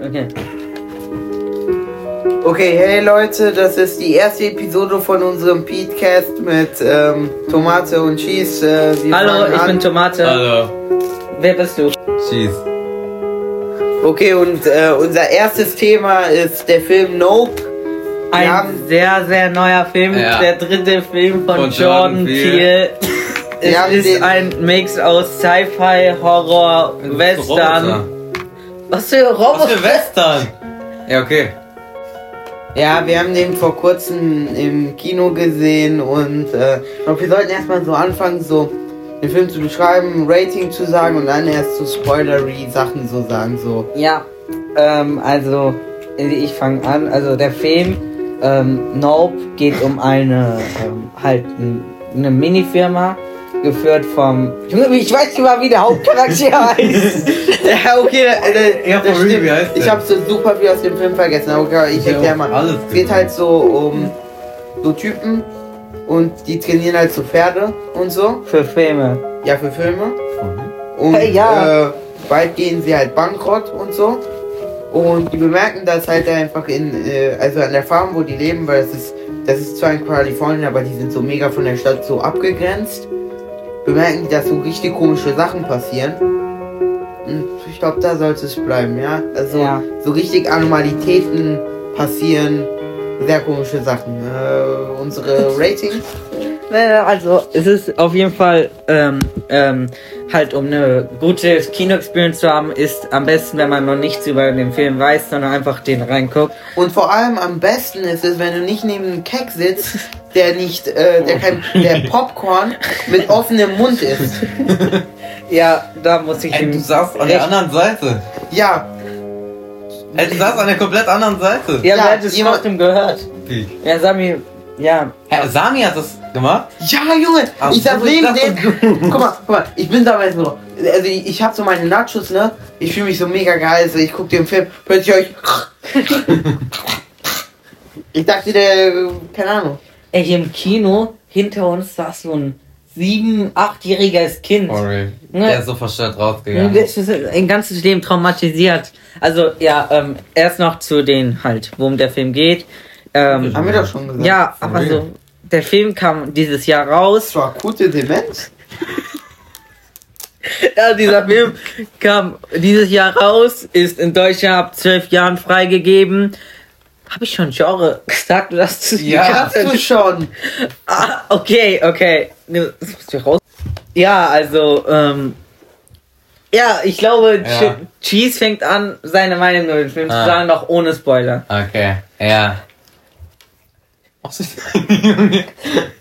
Okay. Okay, hey Leute, das ist die erste Episode von unserem Podcast mit ähm, Tomate und Cheese. Äh, wir Hallo, fangen ich an. bin Tomate. Hallo. Wer bist du? Cheese. Okay, und äh, unser erstes Thema ist der Film Nope. Ein haben- sehr, sehr neuer Film. Ja. Der dritte Film von, Von Jordan Jordan Peele. Es Wir haben ist den- ein Mix aus Sci-Fi, Horror, Western. Was für Was Roboter? für Western? Ja, okay. Ja, wir haben den vor kurzem im Kino gesehen und äh, und wir sollten erstmal so anfangen, so den Film zu beschreiben, ein Rating zu sagen und dann erst so spoilery Sachen so sagen, so. Ja, ähm, also ich fange an. Also der Film ähm, Nope geht um eine ähm, halt eine Minifirma geführt vom Junge, ich weiß nicht mal, wie der Hauptcharakter heißt. Ja, okay, äh, Ja, das stimmt. wie heißt der? Ich habe so super viel aus dem Film vergessen, aber okay, ich erkläre mal. alles es geht gesehen. halt so um so Typen und die trainieren halt so Pferde und so. Für Filme. Ja, für Filme. Mhm. Und Hey, ja. äh, bald gehen sie halt bankrott und so. Und die bemerken das halt einfach in, äh, also an der Farm, wo die leben, weil das ist, das ist zwar in Kalifornien, aber die sind so mega von der Stadt so abgegrenzt. Bemerken die, dass so richtig komische Sachen passieren. Und ich glaube, da sollte es bleiben, ja. Also Ja. so richtig Anomalitäten passieren, sehr komische Sachen. Äh, unsere Ratings. Also es ist auf jeden Fall ähm, ähm, halt um eine gute Kino-Experience zu haben, ist am besten, wenn man noch nichts über den Film weiß, sondern einfach den reinguckt. Und vor allem am besten ist es, wenn du nicht neben einem Keck sitzt, der nicht, äh, der kein, der Popcorn mit offenem Mund ist. Ja, da muss ich Ey, ihm du saßt an der anderen Seite. Ja, Ey, du saßt an der komplett anderen Seite. Ja, Ja, wer hat es jemand- trotzdem gehört? Wie? Ja, Sami, ja. Hä, Sami hat das gemacht? ja, Junge, Ach ich sag so, neben dem. Guck mal, guck mal, ich bin damals so. Also ich, ich hab so meine Nachos, ne? Ich fühle mich so mega geil. Also ich guck den Film, plötzlich höre ich. Ich dachte, der, keine Ahnung. Ey, hier im Kino, hinter uns saß so ein sieben-, achtjähriges Kind. Sorry. Ne. Der ist so verstört rausgegangen. Das ist ein ganzes Leben traumatisiert. Also, ja, ähm, erst noch zu den halt, worum der Film geht. Ähm, Haben wir doch schon gesagt. ja, aber so, der Film kam dieses Jahr raus. Das war akute Demenz. Ja, dieser Film kam dieses Jahr raus, ist in Deutschland ab zwölf Jahren freigegeben. Habe ich schon Genre gesagt? Du hast es Ja. Hast du schon. Ah, okay, okay. Das musst du raus. Ja, also, ähm, ja, ich glaube, Ja. Ch- Cheese fängt an, seine Meinung über den Film Ah. zu sagen, noch ohne Spoiler. Okay, ja.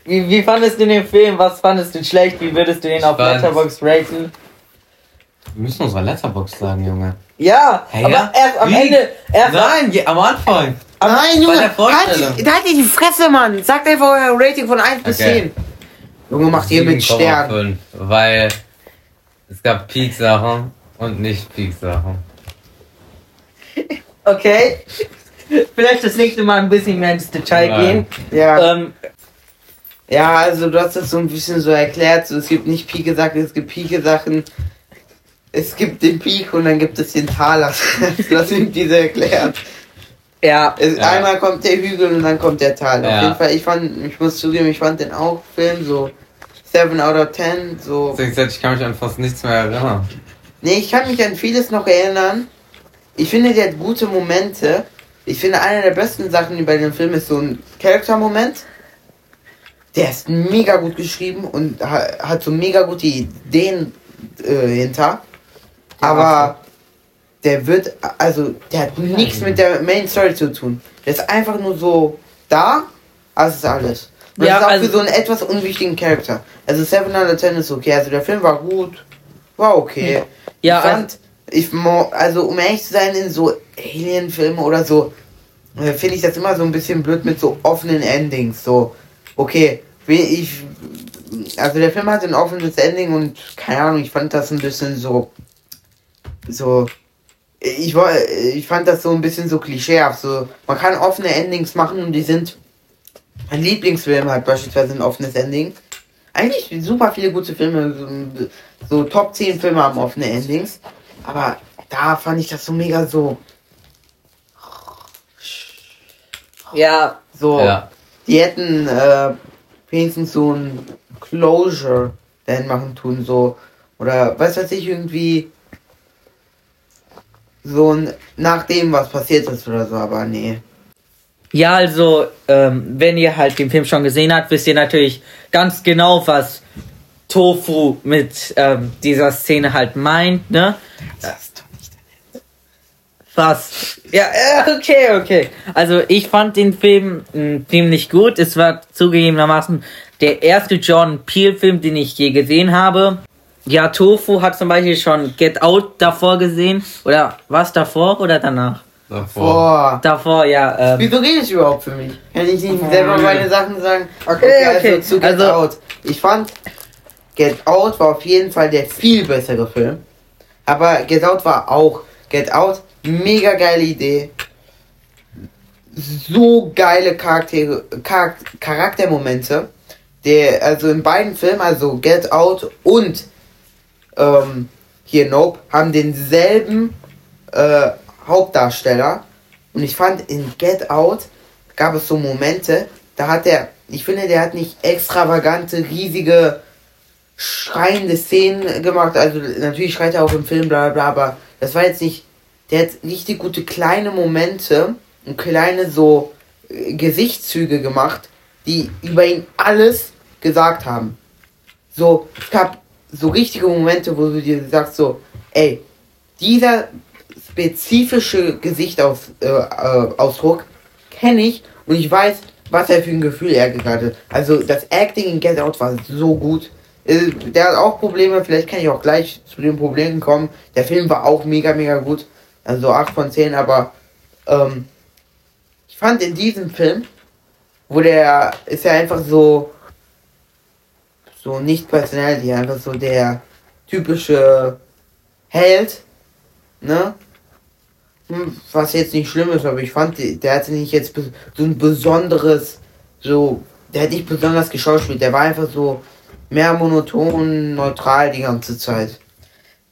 Wie, wie fandest du den Film? Was fandest du schlecht? Wie würdest du den Ich auf Letterboxd raten? Wir müssen unsere Letterbox sagen, Junge. Ja, Hey, aber ja? erst am Wie? Ende. Erst Nein, am Anfang. Nein, Junge, halt, halt die Fresse, Mann. Sagt einfach euer Rating von 1 bis Okay. 10. Junge, macht ihr mit Stern. 7,5, Weil es gab Peak-Sachen und nicht Peak-Sachen. Okay. Vielleicht das nächste Mal ein bisschen mehr ins Detail Nein. gehen. Ja. Ähm, ja, also du hast das so ein bisschen so erklärt. So, es gibt nicht Pike-Sachen, es gibt Pike-Sachen. Es gibt den Peak und dann gibt es den Taler. das sind diese erklärt. ja, Es, Ja. Einmal kommt der Hügel und dann kommt der Tal. Auf Ja. jeden Fall, ich fand, ich muss zugeben, ich fand den auch Film so 7 out of 10. So. Ich kann mich an fast nichts mehr erinnern. Nee, ich kann mich an vieles noch erinnern. Ich finde, der hat gute Momente. Ich finde, eine der besten Sachen bei dem Film ist so ein Charaktermoment. Der ist mega gut geschrieben und ha hat so mega gute Ideen äh, hinter. Aber der wird, also, der hat nichts mit der Main Story zu tun. Der ist einfach nur so da, es ist alles. Und Ja, das ist auch also- für so einen etwas unwichtigen Charakter. Also 7 out of 10 ist okay. Also der Film war gut. War okay. Ja, ich fand, ich mo also um ehrlich zu sein, in so Alien-Filmen oder so, äh, finde ich das immer so ein bisschen blöd mit so offenen Endings. So, okay, wie ich, also der Film hat ein offenes Ending und keine Ahnung, ich fand das ein bisschen so, so, ich war, ich fand das so ein bisschen so klischeehaft. So, man kann offene Endings machen und die sind, mein Lieblingsfilm hat beispielsweise ein offenes Ending. Eigentlich super viele gute Filme, so, so Top 10 Filme haben offene Endings. Aber da fand ich das so mega so. Ja, So, Ja. die hätten äh, wenigstens so ein Closure dann machen tun, so. Oder was weiß ich, irgendwie so ein nach dem, was passiert ist oder so, aber nee. Ja, also, ähm, wenn ihr halt den Film schon gesehen habt, wisst ihr natürlich ganz genau, was Tofu mit ähm, dieser Szene halt meint, ne? Das Was? Ja, äh, okay, okay. Also, ich fand den Film mh, ziemlich gut. Es war zugegebenermaßen der erste John Peel-Film, den ich je gesehen habe. Ja, Tofu hat zum Beispiel schon Get Out davor gesehen. Oder was davor oder danach? Davor. Davor, ja. Ähm, Wieso redest du überhaupt für mich? Kann ich nicht selber meine Sachen sagen? Okay, okay. Also zu Get Also- Out. Ich fand, Get Out war auf jeden Fall der viel bessere Film. Aber Get Out war auch. Get Out, mega geile Idee. So geile Charaktere, Char Charaktermomente. Der, also in beiden Filmen, also Get Out und ähm, hier Nope, haben denselben äh, Hauptdarsteller. Und ich fand in Get Out gab es so Momente, da hat er, ich finde, der hat nicht extravagante, riesige, schreiende Szenen gemacht. Also natürlich schreit er auch im Film, bla bla bla, aber das war jetzt nicht, der hat richtig gute kleine Momente und kleine so äh, Gesichtszüge gemacht, die über ihn alles gesagt haben. So, es gab so richtige Momente, wo du dir sagst so, ey, dieser spezifische Gesichtsausdruck äh, äh, kenne ich und ich weiß, was er für ein Gefühl er gerade hat. Also das Acting in Get Out war so gut. Äh, Der hat auch Probleme, vielleicht kann ich auch gleich zu den Problemen kommen. Der Film war auch mega, mega gut. Also 8 von 10, aber ähm, ich fand in diesem Film, wo der ist ja einfach so so nicht Personality, einfach so der typische Held, ne? Was jetzt nicht schlimm ist, aber ich fand, der hatte nicht jetzt so ein besonderes, so, der hat nicht besonders geschauspielt, der war einfach so mehr monoton, neutral die ganze Zeit.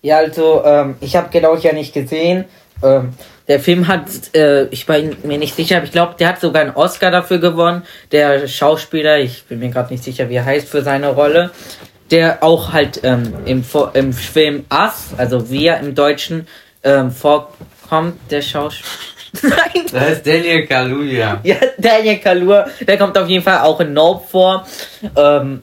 Ja, also, ähm, ich habe genau ja nicht gesehen. Ähm, der Film hat, äh, ich bin mir nicht sicher, aber ich glaube, der hat sogar einen Oscar dafür gewonnen. Der Schauspieler, ich bin mir gerade nicht sicher, wie er heißt für seine Rolle, der auch halt ähm, im, im Film Us, also wir im Deutschen, ähm, vorkommt, der Schauspieler. Nein! Da ist Daniel Kaluuya. Ja, Daniel Kalur, der kommt auf jeden Fall auch in Nope vor. Ähm,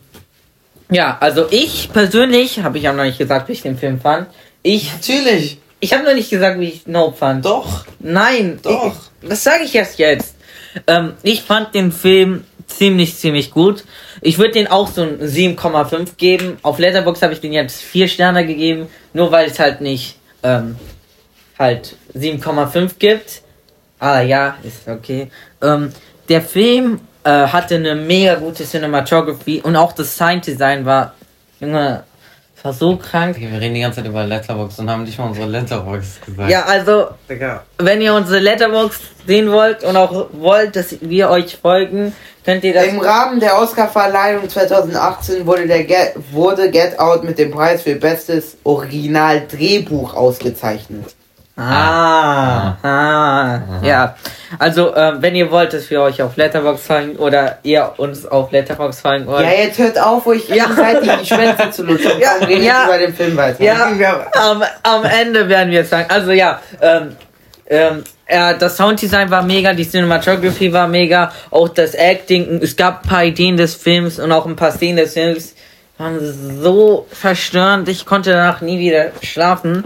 ja, also ich persönlich, habe ich auch noch nicht gesagt, wie ich den Film fand. Ich, Natürlich! ich habe noch nicht gesagt, wie ich Nope fand. Doch! Nein, Doch. Ich, das sage ich erst jetzt. Ähm, ich fand den Film ziemlich, ziemlich gut. Ich würde den auch so ein 7,5 geben. Auf Letterbox habe ich den jetzt 4 Sterne gegeben, nur weil es halt nicht ähm, halt 7,5 gibt. Ah ja, ist okay. Ähm, der Film äh, hatte eine mega gute Cinematography und auch das Sounddesign war, Junge, war so krank. Okay, wir reden die ganze Zeit über Letterbox und haben nicht mal unsere Letterbox gesagt. Ja, also Digga. wenn ihr unsere Letterbox sehen wollt und auch wollt, dass wir euch folgen, könnt ihr das. Im Rahmen der Oscarverleihung 2018 wurde, der Get, wurde Get Out mit dem Preis für bestes Original-Drehbuch ausgezeichnet. Ah, ah, ja. Also, ähm, wenn ihr wollt, dass wir euch auf Letterbox folgen oder ihr uns auf Letterbox folgen wollt. Ja, jetzt hört auf, euch Ja. gegenseitig die Schwänze zu lutschen. Ja, Komm, redet ja. über den Film weiter. Ja, am, am Ende werden wir es sagen. Also ja, ähm, ähm, ja, das Sounddesign war mega, die Cinematography war mega, auch das Acting, es gab ein paar Ideen des Films und auch ein paar Szenen des Films waren so verstörend, ich konnte danach nie wieder schlafen.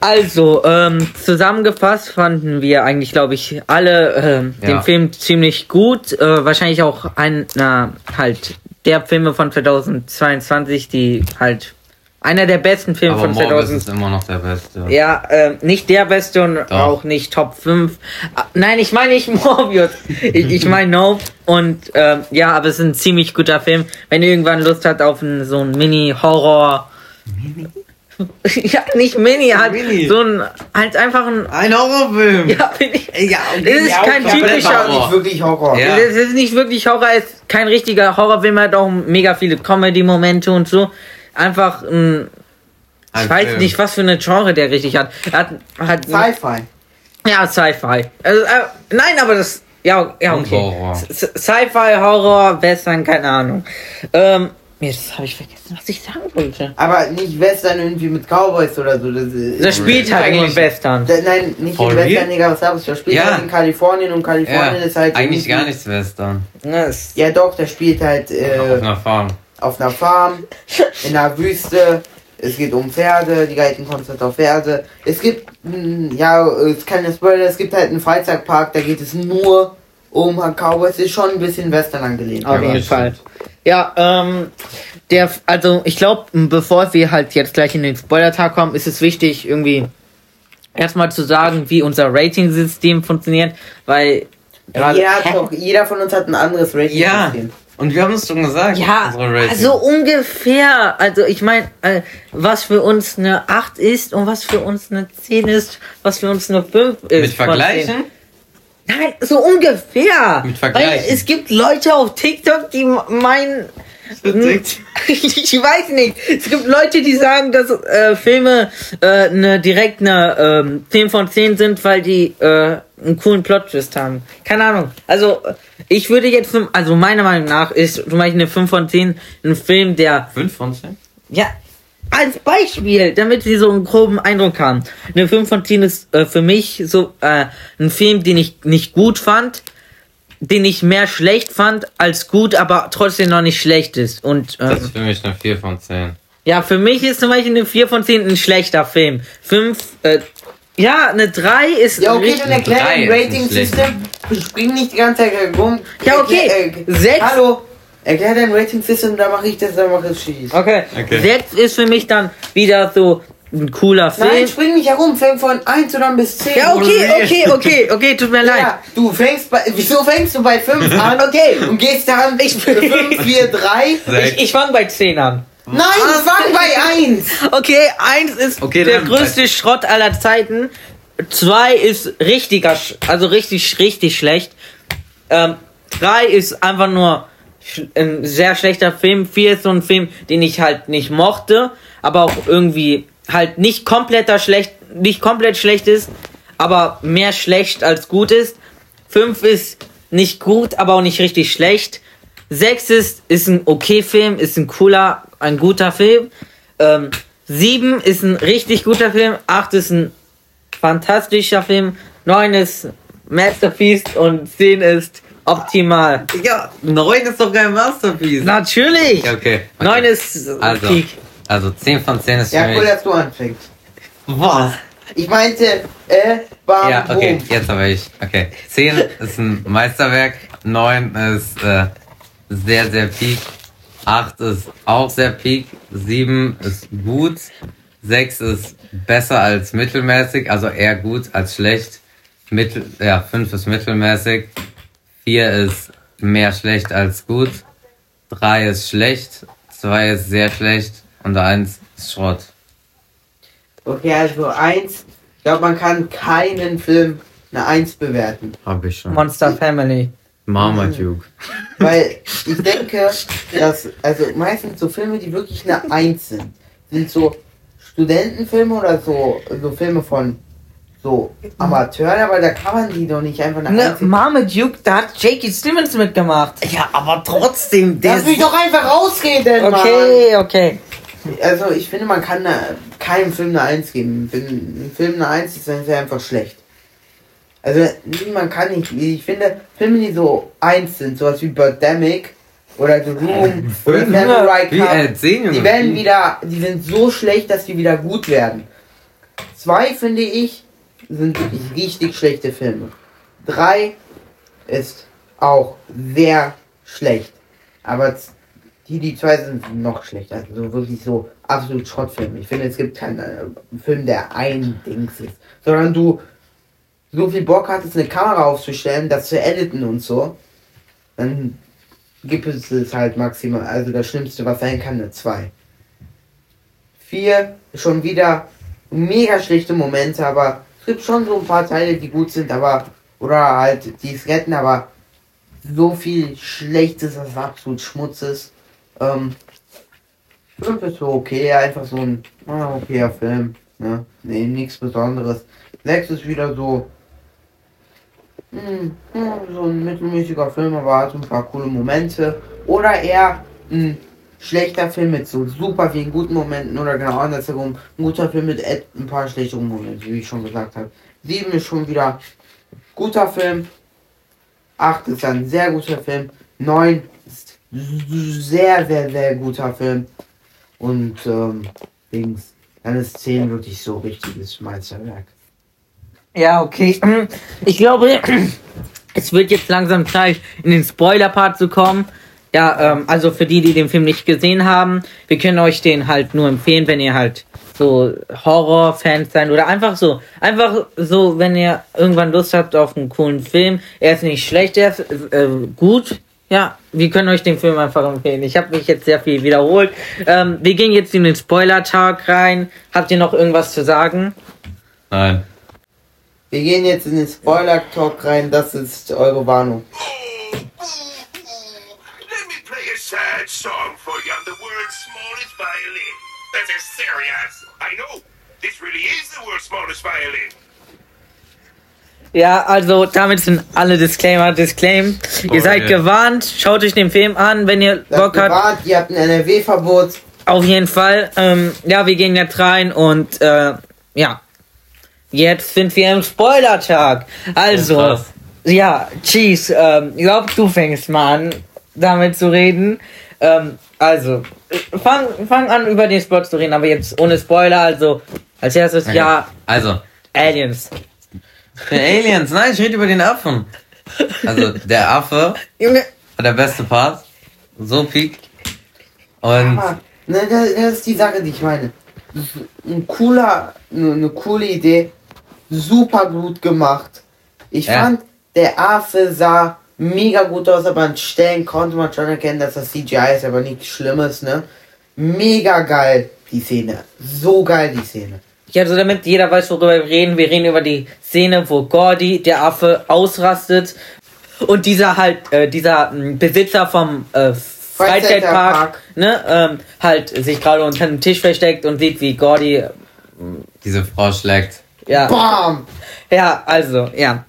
Also, ähm, zusammengefasst fanden wir eigentlich, glaube ich, alle ähm, Ja. den Film ziemlich gut. Äh, wahrscheinlich auch einer halt der Filme von 2022, die halt einer der besten Filme Aber von Morbius 2000. ist immer noch der Beste. Ja, äh, nicht der beste und Doch. auch nicht Top 5. Ah, Nein, ich meine nicht Morbius. ich ich meine Nope. Und ähm, ja, aber es ist ein ziemlich guter Film. Wenn ihr irgendwann Lust habt auf einen, so einen Mini-Horror. ja, nicht Mini, halt Mini. so ein, halt einfach ein. Ein Horrorfilm! Ja, bin ich. Ja, Das ist ja, kein okay, typischer- war nicht wirklich Horror. Ja. Das ist nicht wirklich Horror, es ist kein richtiger Horrorfilm, hat auch mega viele Comedy-Momente und so. Einfach ein. Ich Ein weiß Film. nicht, was für eine Genre der richtig hat. Er hat, hat Sci-Fi. Ja, Sci-Fi. Also, äh, nein, aber das Ja, ja, okay. Horror. Sci-Fi, Horror, Western, keine Ahnung. Ähm, jetzt habe ich vergessen, was ich sagen wollte. Aber nicht Western irgendwie mit Cowboys oder so. Das, ist- Das spielt halt Eigentlich- Western. Da- Nein, nicht For in real? Western, Digga, was sagst du? Das spielt Ja. halt in Kalifornien und Kalifornien Ja, ist halt. eigentlich gar nichts Western. Das- Ja, doch, der spielt halt Auf äh, einer Farm. auf einer Farm, in einer Wüste. Es geht um Pferde, die reiten konstant auf Pferde. Es gibt, mh, ja, es ist keine Spoiler, es gibt halt einen Freizeitpark, da geht es nur um Cowboys. Ist schon ein bisschen Western angelehnt. Auf jeden das Fall. Ja, ähm, der, also ich glaube, bevor wir halt jetzt gleich in den Spoiler-Tag kommen, ist es wichtig, irgendwie erstmal zu sagen, wie unser Rating-System funktioniert, weil gerade- Jeder, doch, jeder von uns hat ein anderes Rating. Ja, und wir haben es schon gesagt. Ja, unsere Rating. also ungefähr. Also ich meine, äh, was für uns eine 8 ist und was für uns eine 10 ist, was für uns eine 5 ist. Mit Vergleichen? 10. Nein, so ungefähr. Mit Vergleichen. Weil es gibt Leute auf TikTok, die meinen. ich weiß nicht. Es gibt Leute, die sagen, dass äh, Filme äh, ne, direkt eine ähm, 10 von 10 sind, weil die äh, einen coolen Plot-Twist haben. Keine Ahnung. Also, ich würde jetzt, also meiner Meinung nach ist zum Beispiel eine 5 von 10 ein Film, der, 5 von 10? ja, als Beispiel, damit sie so einen groben Eindruck haben. Eine 5 von 10 ist äh, für mich so äh, ein Film, den ich nicht gut fand, den ich mehr schlecht fand als gut, aber trotzdem noch nicht schlecht ist. Und ähm, Das ist für mich eine 4 von 10. ja, für mich ist zum Beispiel eine 4 von 10 ein schlechter Film. 5, äh, ja, eine 3 ist. Ja, okay, dann erklär Drei ein ist Rating nicht schlecht. System. Ich spring nicht die ganze Zeit rum. Ja, okay. Erklär, äh, Sechs. Hallo. Erklär dein Rating System, da mache ich das, da mache ich Schieß. Okay. Okay. 6 ist für mich dann wieder so ein cooler Film. Nein, spring nicht herum, fang von 1 oder bis 10. ja, okay, okay, okay, okay, tut mir leid. Ja, du fängst bei. Wieso fängst du bei 5 an? Okay. Und gehst dann Ich- 5, 4, 3? Ich, ich fange bei 10 an. Nein, fang bei 1! Okay, 1 ist Okay, der größte Schrott aller Zeiten. 2 ist richtiger, also richtig, richtig schlecht. Ähm, 3 ist einfach nur ein sehr schlechter Film. 4 ist so ein Film, den ich halt nicht mochte, aber auch irgendwie halt nicht kompletter schlecht, nicht komplett schlecht ist, aber mehr schlecht als gut ist. 5 ist nicht gut, aber auch nicht richtig schlecht. 6 ist, ist ein okay Film, ist ein cooler, ein guter Film. Ähm, 7 ist ein richtig guter Film. 8 ist ein fantastischer Film. 9 ist Masterpiece und 10 ist optimal. Ja, 9 ist doch kein Masterpiece. Natürlich! Ja, okay. 9 ist Also, Peak. also 10 von 10 ist für Ja, mich. cool, dass du anfängst. Was? Ich meinte, äh, bam, Ja, okay, boom. jetzt aber ich. Okay. 10 ist ein Meisterwerk, 9 ist äh, sehr, sehr peak, 8 ist auch sehr peak, 7 ist gut, 6 ist besser als mittelmäßig, also eher gut als schlecht, Mittel, ja, 5 ist mittelmäßig, 4 ist mehr schlecht als gut, 3 ist schlecht, 2 ist sehr schlecht und 1 ist Schrott. Okay, also 1. Ich glaube, man kann keinen Film eine 1 bewerten. Hab ich schon. Monster Family. Marmaduke. Weil ich denke, dass, also meistens so Filme, die wirklich eine 1 sind, sind so Studentenfilme oder so, so Filme von so Amateuren, aber da kann man die doch nicht einfach eine Ne, 1 Marmaduke, da hat J.K. Simmons mitgemacht. Ja, aber trotzdem, Lass mich doch einfach rausreden, Okay, okay. Mann. Also ich finde, man kann eine, keinem Film eine 1 geben. Ein Film eine 1 ist, dann er einfach schlecht. Also man kann nicht. Ich finde, Filme, die so 1 sind, sowas wie Birdemic oder The Room oder Samurai Wie Cup, die werden wieder, die sind so schlecht, dass die wieder gut werden. Zwei, finde ich, sind wirklich richtig schlechte Filme. Drei ist auch sehr schlecht. Aber die, die zwei sind noch schlechter. Also wirklich so absolut Schrottfilme. Ich finde, es gibt keinen äh, Film, der ein Dings ist. Sondern du so viel Bock hattest, eine Kamera aufzustellen, das zu editen und so, dann gibt es es halt maximal. Also das Schlimmste, was sein kann, eine 2. 4 schon wieder mega schlechte Momente, aber gibt schon so ein paar Teile, die gut sind, aber oder halt die es retten, aber so viel Schlechtes, dass es absolut Schmutz ist. Ähm, 5 ist so okay, einfach so ein ah, okayer Film. Ne? Nee, nichts Besonderes. 6 ist wieder so. hm, hm, so ein mittelmäßiger Film, aber hat ein paar coole Momente. Oder eher ein schlechter Film mit so super vielen guten Momenten oder genau andersherum. Ein guter Film mit ein paar schlechteren Momenten, wie ich schon gesagt habe. 7 ist schon wieder guter Film. 8 ist ein sehr guter Film. 9 ist sehr, sehr, sehr guter Film. Und ähm, Dings. Dann ist 10 wirklich so richtiges Meisterwerk. Ja, okay. Ich glaube, es wird jetzt langsam Zeit, in den Spoiler-Part zu kommen. Ja, ähm, also für die, die den Film nicht gesehen haben, wir können euch den halt nur empfehlen, wenn ihr halt so Horror-Fans seid oder einfach so, einfach so, wenn ihr irgendwann Lust habt auf einen coolen Film. Er ist nicht schlecht, er ist äh, gut. Ja, wir können euch den Film einfach empfehlen. Ich habe mich jetzt sehr viel wiederholt. Ähm, wir gehen jetzt in den Spoiler-Tag rein. Habt ihr noch irgendwas zu sagen? Nein. Wir gehen jetzt in den Spoiler-Talk rein. Das ist eure Warnung. Let me play a sad song for you on the world's smallest violin. This is serious. I know. This really is the world's smallest violin. Ja, also damit sind alle Disclaimer disclaim. Ihr Oh, seid ja. gewarnt, schaut euch den Film an, wenn ihr Seid Bock habt. gewarnt, ihr habt ein NRW-Verbot. Auf jeden Fall. Ähm, ja, wir gehen jetzt rein und äh, ja. Jetzt sind wir im Spoiler-Tag. Also, Oh, ja, Cheese, ähm, ich glaub, du fängst mal an, damit zu reden. Ähm, also, fang, fang an, über den Spot zu reden, aber jetzt ohne Spoiler. Also, als erstes, ja, Also, Aliens. Aliens. Nein, ich rede über den Affen. Also, der Affe Junge, war der beste Part. So peak. Und Aber, ne, das, das ist die Sache, die ich meine. Ein cooler, eine ne coole Idee. Super gut gemacht. Ich Ja. fand, der Affe sah mega gut aus, aber an Stellen konnte man schon erkennen, dass das CGI ist, aber nichts Schlimmes, ne? Mega geil, die Szene. So geil, die Szene. Ja, also damit jeder weiß, worüber wir reden. Wir reden über die Szene, wo Gordy, der Affe, ausrastet und dieser halt, äh, dieser mh, Besitzer vom äh, Freizeitpark, ne, ähm, halt sich gerade unter dem Tisch versteckt und sieht, wie Gordy, diese Frau schlägt. ja, Bam! ja, also, ja.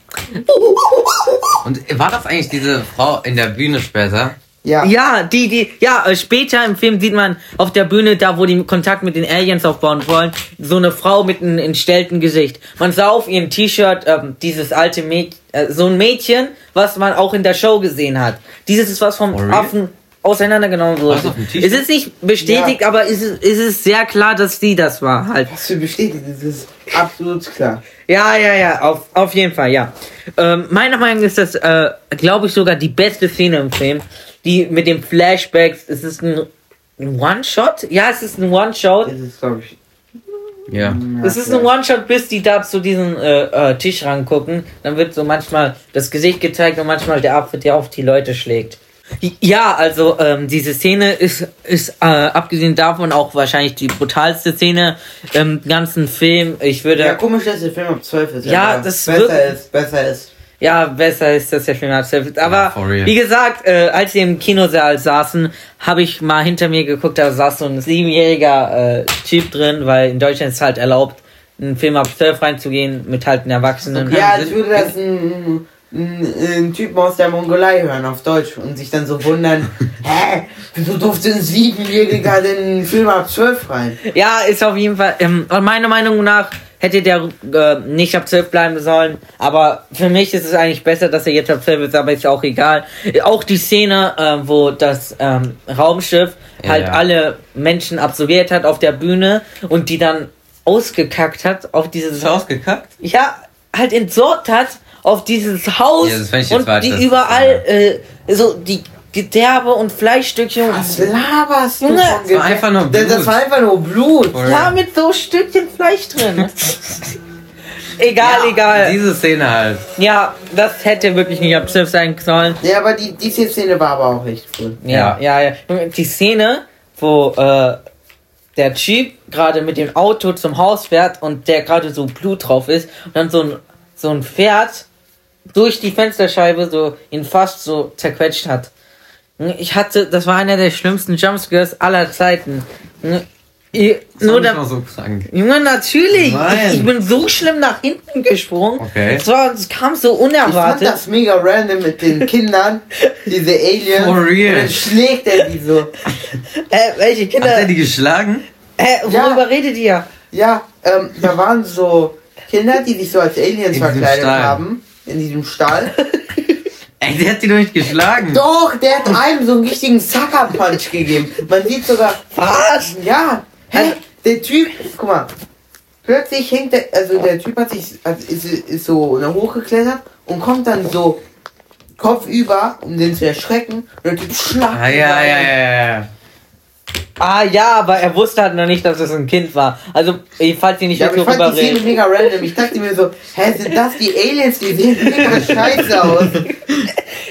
Und war das eigentlich diese Frau in der Bühne später? Ja. Ja, die, die, ja, äh, später im Film sieht man auf der Bühne, da wo die Kontakt mit den Aliens aufbauen wollen, so eine Frau mit einem entstellten Gesicht. Man sah auf ihrem T-Shirt ähm, dieses alte Mädchen, äh, so ein Mädchen, was man auch in der Show gesehen hat. Dieses ist was vom Oh, really? Affen auseinandergenommen wurde. Was? Es ist nicht bestätigt, aber es ist, es ist sehr klar, dass die das war halt. Hast du bestätigt, das ist absolut klar. Ja, ja, ja, auf, auf jeden Fall, ja. Ähm, meiner Meinung nach ist das, äh, glaube ich, sogar die beste Szene im Film. Die mit den Flashbacks, es ist ein, ein One-Shot? Ja, es ist ein One-Shot. Das ist, glaube ich. Ja. Es ist ein One-Shot, bis die da zu diesem äh, äh, Tisch rangucken. Dann wird so manchmal das Gesicht gezeigt und manchmal der Apfel, der auf die Leute schlägt. Ja, also ähm, diese Szene ist, ist äh, abgesehen davon auch wahrscheinlich die brutalste Szene im ganzen Film. Ich würde... Ja, komisch, dass der Film ab 12 ist. Ja, aber das besser wird- ist, besser ist. Ja, besser ist das der Film als der Aber Ja, wie gesagt, äh, als wir im Kinosaal saßen, habe ich mal hinter mir geguckt, da saß so ein siebenjähriger äh, Typ drin, weil in Deutschland ist halt erlaubt, einen Film ab 12 reinzugehen mit halt einem Erwachsenen. Ja, als würde das ein, ein, ein Typ aus der Mongolei hören auf Deutsch und sich dann so wundern, hä, wieso durfte ein Siebenjähriger denn einen Film ab 12 rein? Ja, ist auf jeden Fall, ähm, meiner Meinung nach hätte der äh, nicht ab 12 bleiben sollen, aber für mich ist es eigentlich besser, dass er jetzt ab 12 ist, aber ist auch egal. Auch die Szene, äh, wo das ähm, Raumschiff Ja, halt ja. alle Menschen absolviert hat auf der Bühne und die dann ausgekackt hat auf dieses Ist ausgekackt? ja, halt entsorgt hat auf dieses Haus Ja, und weiter, die das- überall äh, so die Gedärme und Fleischstückchen Was laberst du Junge, von das war einfach nur Das, das Blut. war einfach nur Blut. For ja mit so Stückchen Fleisch drin. egal, Ja, egal. Diese Szene halt. Ja, das hätte wirklich nicht ab 12 sein sollen. Ja, aber die, die Szene war aber auch echt cool. Ja, ja, ja. Die Szene, wo äh, der Typ gerade mit dem Auto zum Haus fährt und der gerade so Blut drauf ist und dann so ein, so ein Pferd durch die Fensterscheibe so ihn fast so zerquetscht hat. Ich hatte, das war einer der schlimmsten Jumpscares aller Zeiten. Ihr- Das war Nur da, so krank. Junge, natürlich. Ich, ich bin so schlimm nach hinten gesprungen. Okay. Es, war, es kam so Ich fand unerwartet. das mega random mit den Kindern, diese Aliens. For real. Und dann schlägt er die so. Äh, welche Hat Kinder? er die geschlagen? Äh, worüber Ja. redet ihr? Ja, ähm, da waren so Kinder, die sich so als Aliens verkleidet haben. In diesem Stall. Ey, der hat die doch nicht geschlagen. Doch, der hat einem so einen richtigen Sucker-Punch gegeben. Man sieht sogar. Was? Ja, hä? Der Typ, guck mal. Plötzlich hängt der, also der Typ hat sich, hat, ist, ist so hochgeklettert und kommt dann so kopfüber, um den zu erschrecken. Und der Typ schlagt. Ah, ja, ja, ja, ja. Ah ja, aber er wusste halt noch nicht, dass es ein Kind war. Also, falls ihr nicht Ja, aber ich fand die Szene mega random. Ich dachte mir so, hä, sind das die Aliens? Die sehen mega scheiße aus.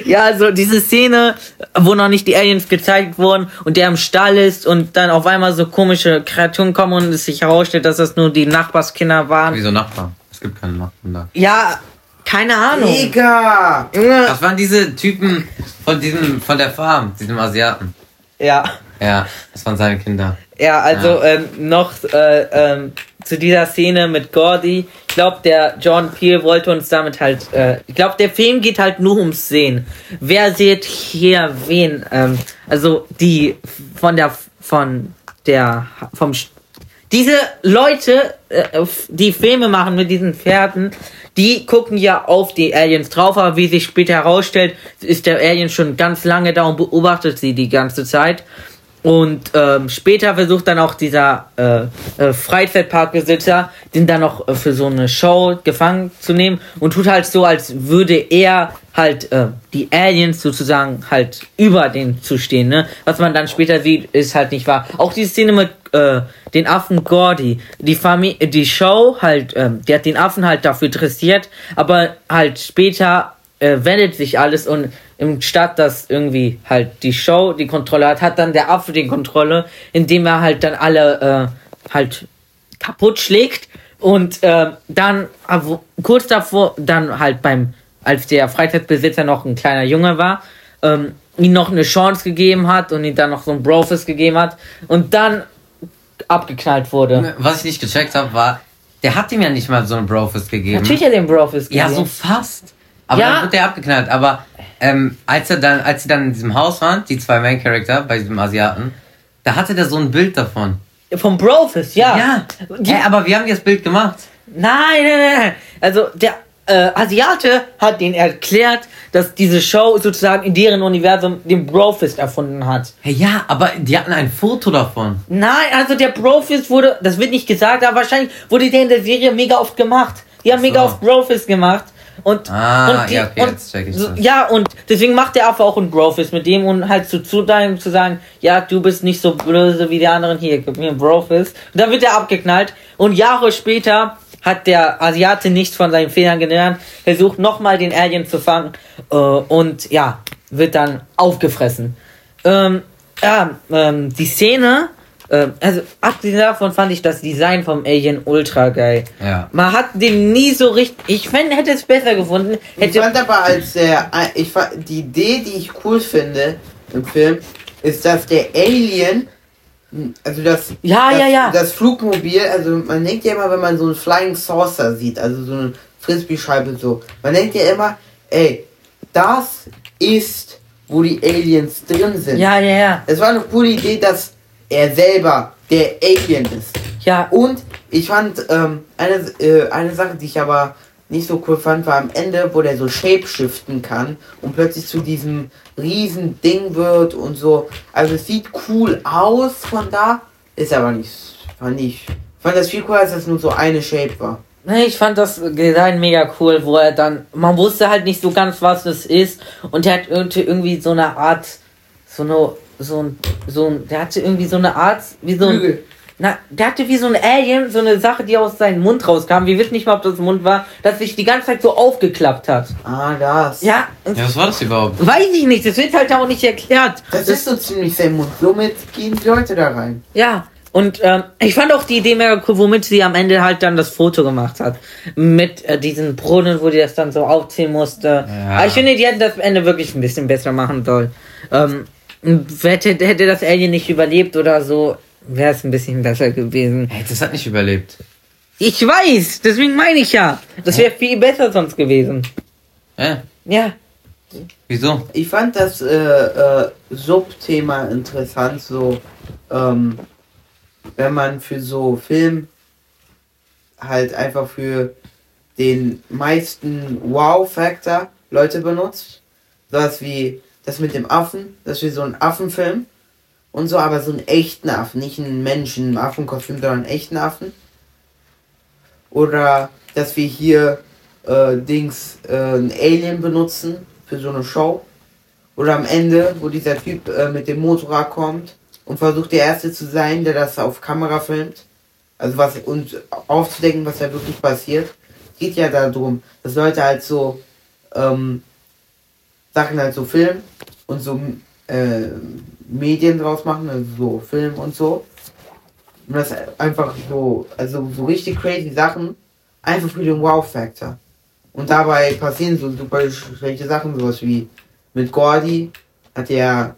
Ja, also diese Szene, wo noch nicht die Aliens gezeigt wurden und der im Stall ist und dann auf einmal so komische Kreaturen kommen und es sich herausstellt, dass das nur die Nachbarskinder waren. Wieso Nachbar? Es gibt keine Nachbarn da. Ja, keine Ahnung. Mega. Junge. Das waren diese Typen von diesem, von der Farm, diesem Asiaten. Ja. Ja, das waren seine Kinder. Ja, also Ähm, noch äh, ähm, zu dieser Szene mit Gordy. Ich glaube, der John Peel wollte uns damit halt. Äh, ich glaube, der Film geht halt nur ums Sehen. Wer sieht hier wen? Ähm, also die von der von der vom diese Leute, äh, die Filme machen mit diesen Pferden, die gucken ja auf die Aliens drauf, aber wie sich später herausstellt, ist der Alien schon ganz lange da und beobachtet sie die ganze Zeit. Und ähm, später versucht dann auch dieser äh, äh, Freizeitparkbesitzer, den dann noch äh, für so eine Show gefangen zu nehmen und tut halt so, als würde er halt äh, die Aliens sozusagen halt über den zu stehen. Ne? Was man dann später sieht, ist halt nicht wahr. Auch die Szene mit äh, den Affen Gordy, die Familie, die Show halt, ähm, die hat den Affen halt dafür interessiert, aber halt später äh, wendet sich alles und im Stadt, dass irgendwie halt die Show die Kontrolle hat, hat dann der Affe die Kontrolle, indem er halt dann alle äh, halt kaputt schlägt und äh, dann äh, kurz davor dann halt beim als der Freizeitbesitzer noch ein kleiner Junge war, ähm, ihm noch eine Chance gegeben hat und ihm dann noch so ein Brofist gegeben hat und dann abgeknallt wurde. Was ich nicht gecheckt habe, war, der hat ihm ja nicht mal so einen Brofist gegeben. Natürlich hat er den Brofist Ja, gegeben. so fast. Aber Ja. dann wird der abgeknallt. Aber ähm, als er dann, als sie dann in diesem Haus waren, die zwei Main Character bei diesem Asiaten, da hatte der so ein Bild davon. Vom Brofist, ja. Ja. Die- Hä, aber wir haben das Bild gemacht. Nein, nein, nein. Also der äh, Asiate hat denen erklärt, dass diese Show sozusagen in deren Universum den Brofist erfunden hat. Hey, ja, aber die hatten ein Foto davon. Nein, also der Brofist wurde, das wird nicht gesagt, aber wahrscheinlich wurde der in der Serie mega oft gemacht. Die haben mega so. oft Brofist gemacht. Und, Ah, und die, ja, okay, und, jetzt check ich das. Ja, und deswegen macht der Affe auch einen Brofist mit dem und halt so zu deinem zu sagen, ja, du bist nicht so böse wie die anderen hier, gib mir einen Brofist. Und dann wird er abgeknallt und Jahre später hat der Asiate nichts von seinen Fehlern gelernt, versucht nochmal den Alien zu fangen äh, und ja, wird dann aufgefressen. Ähm, ja, ähm, die Szene, ähm, also abgesehen davon fand ich das Design vom Alien ultra geil. Ja. Man hat den nie so richtig. Ich fände, hätte es besser gefunden. Ich fand aber als der, ich fand, die Idee, die ich cool finde im Film, ist, dass der Alien, also das, Ja, das, ja, ja. das Flugmobil, also man denkt ja immer, wenn man so einen Flying Saucer sieht, also so eine Frisbee-Scheibe so, man denkt ja immer, ey, das ist, wo die Aliens drin sind. Ja, ja, ja. Es war eine coole Idee, dass er selber der Alien ist. Ja, Und ich fand ähm, eine, äh, eine Sache, die ich aber nicht so cool fand, war am Ende, wo der so shapeshiften kann und plötzlich zu diesem riesen Ding wird und so. Also es sieht cool aus von da, ist aber nicht. Fand ich. Fand das viel cooler, als das nur so eine Shape war. Nee, ich fand das Design mega cool, wo er dann, man wusste halt nicht so ganz, was das ist. Und er hat irgendwie, irgendwie so eine Art, so eine, so ein, so ein, der hatte irgendwie so eine Art, wie so ein, Flügel. na, der hatte wie so ein Alien, so eine Sache, die aus seinem Mund rauskam. Wir wissen nicht mal, ob das Mund war, dass sich die ganze Zeit so aufgeklappt hat. Ah, das. Ja, Ja, was war das überhaupt? weiß ich nicht, das wird halt auch nicht erklärt. Das ist so ziemlich sein Mund. Somit gehen die Leute da rein. Ja, und ähm, ich fand auch die Idee mega cool, womit sie am Ende halt dann das Foto gemacht hat. Mit äh, diesen Brunnen, wo die das dann so aufziehen musste. Ja. Aber ich finde, die hätten das am Ende wirklich ein bisschen besser machen sollen. Ähm, hätte, hätte das Alien nicht überlebt oder so, wäre es ein bisschen besser gewesen. Hey, das hat nicht überlebt. Ich weiß, deswegen meine ich ja. Das wäre viel besser sonst gewesen. Ja, Ja. wieso? Ich fand das äh, äh, Subthema interessant, so ähm, wenn man für so Film halt einfach für den meisten Wow-Faktor Leute benutzt. Sowas wie das mit dem Affen, dass wir so einen Affenfilm und so, aber so einen echten Affen, nicht einen Menschen im Affenkostüm, sondern einen echten Affen. Oder dass wir hier äh, Dings, äh, ein Alien benutzen für so eine Show. Oder am Ende, wo dieser Typ äh, mit dem Motorrad kommt und versucht der Erste zu sein, der das auf Kamera filmt. Also was und aufzudecken, was da wirklich passiert. Geht ja darum, dass Leute halt so ähm, Sachen halt so filmen und so äh, Medien draus machen, also so Film und so. Und das einfach so, also so richtig crazy Sachen, einfach für den Wow-Factor. Und dabei passieren so super schlechte Sachen, sowas wie mit Gordy hat er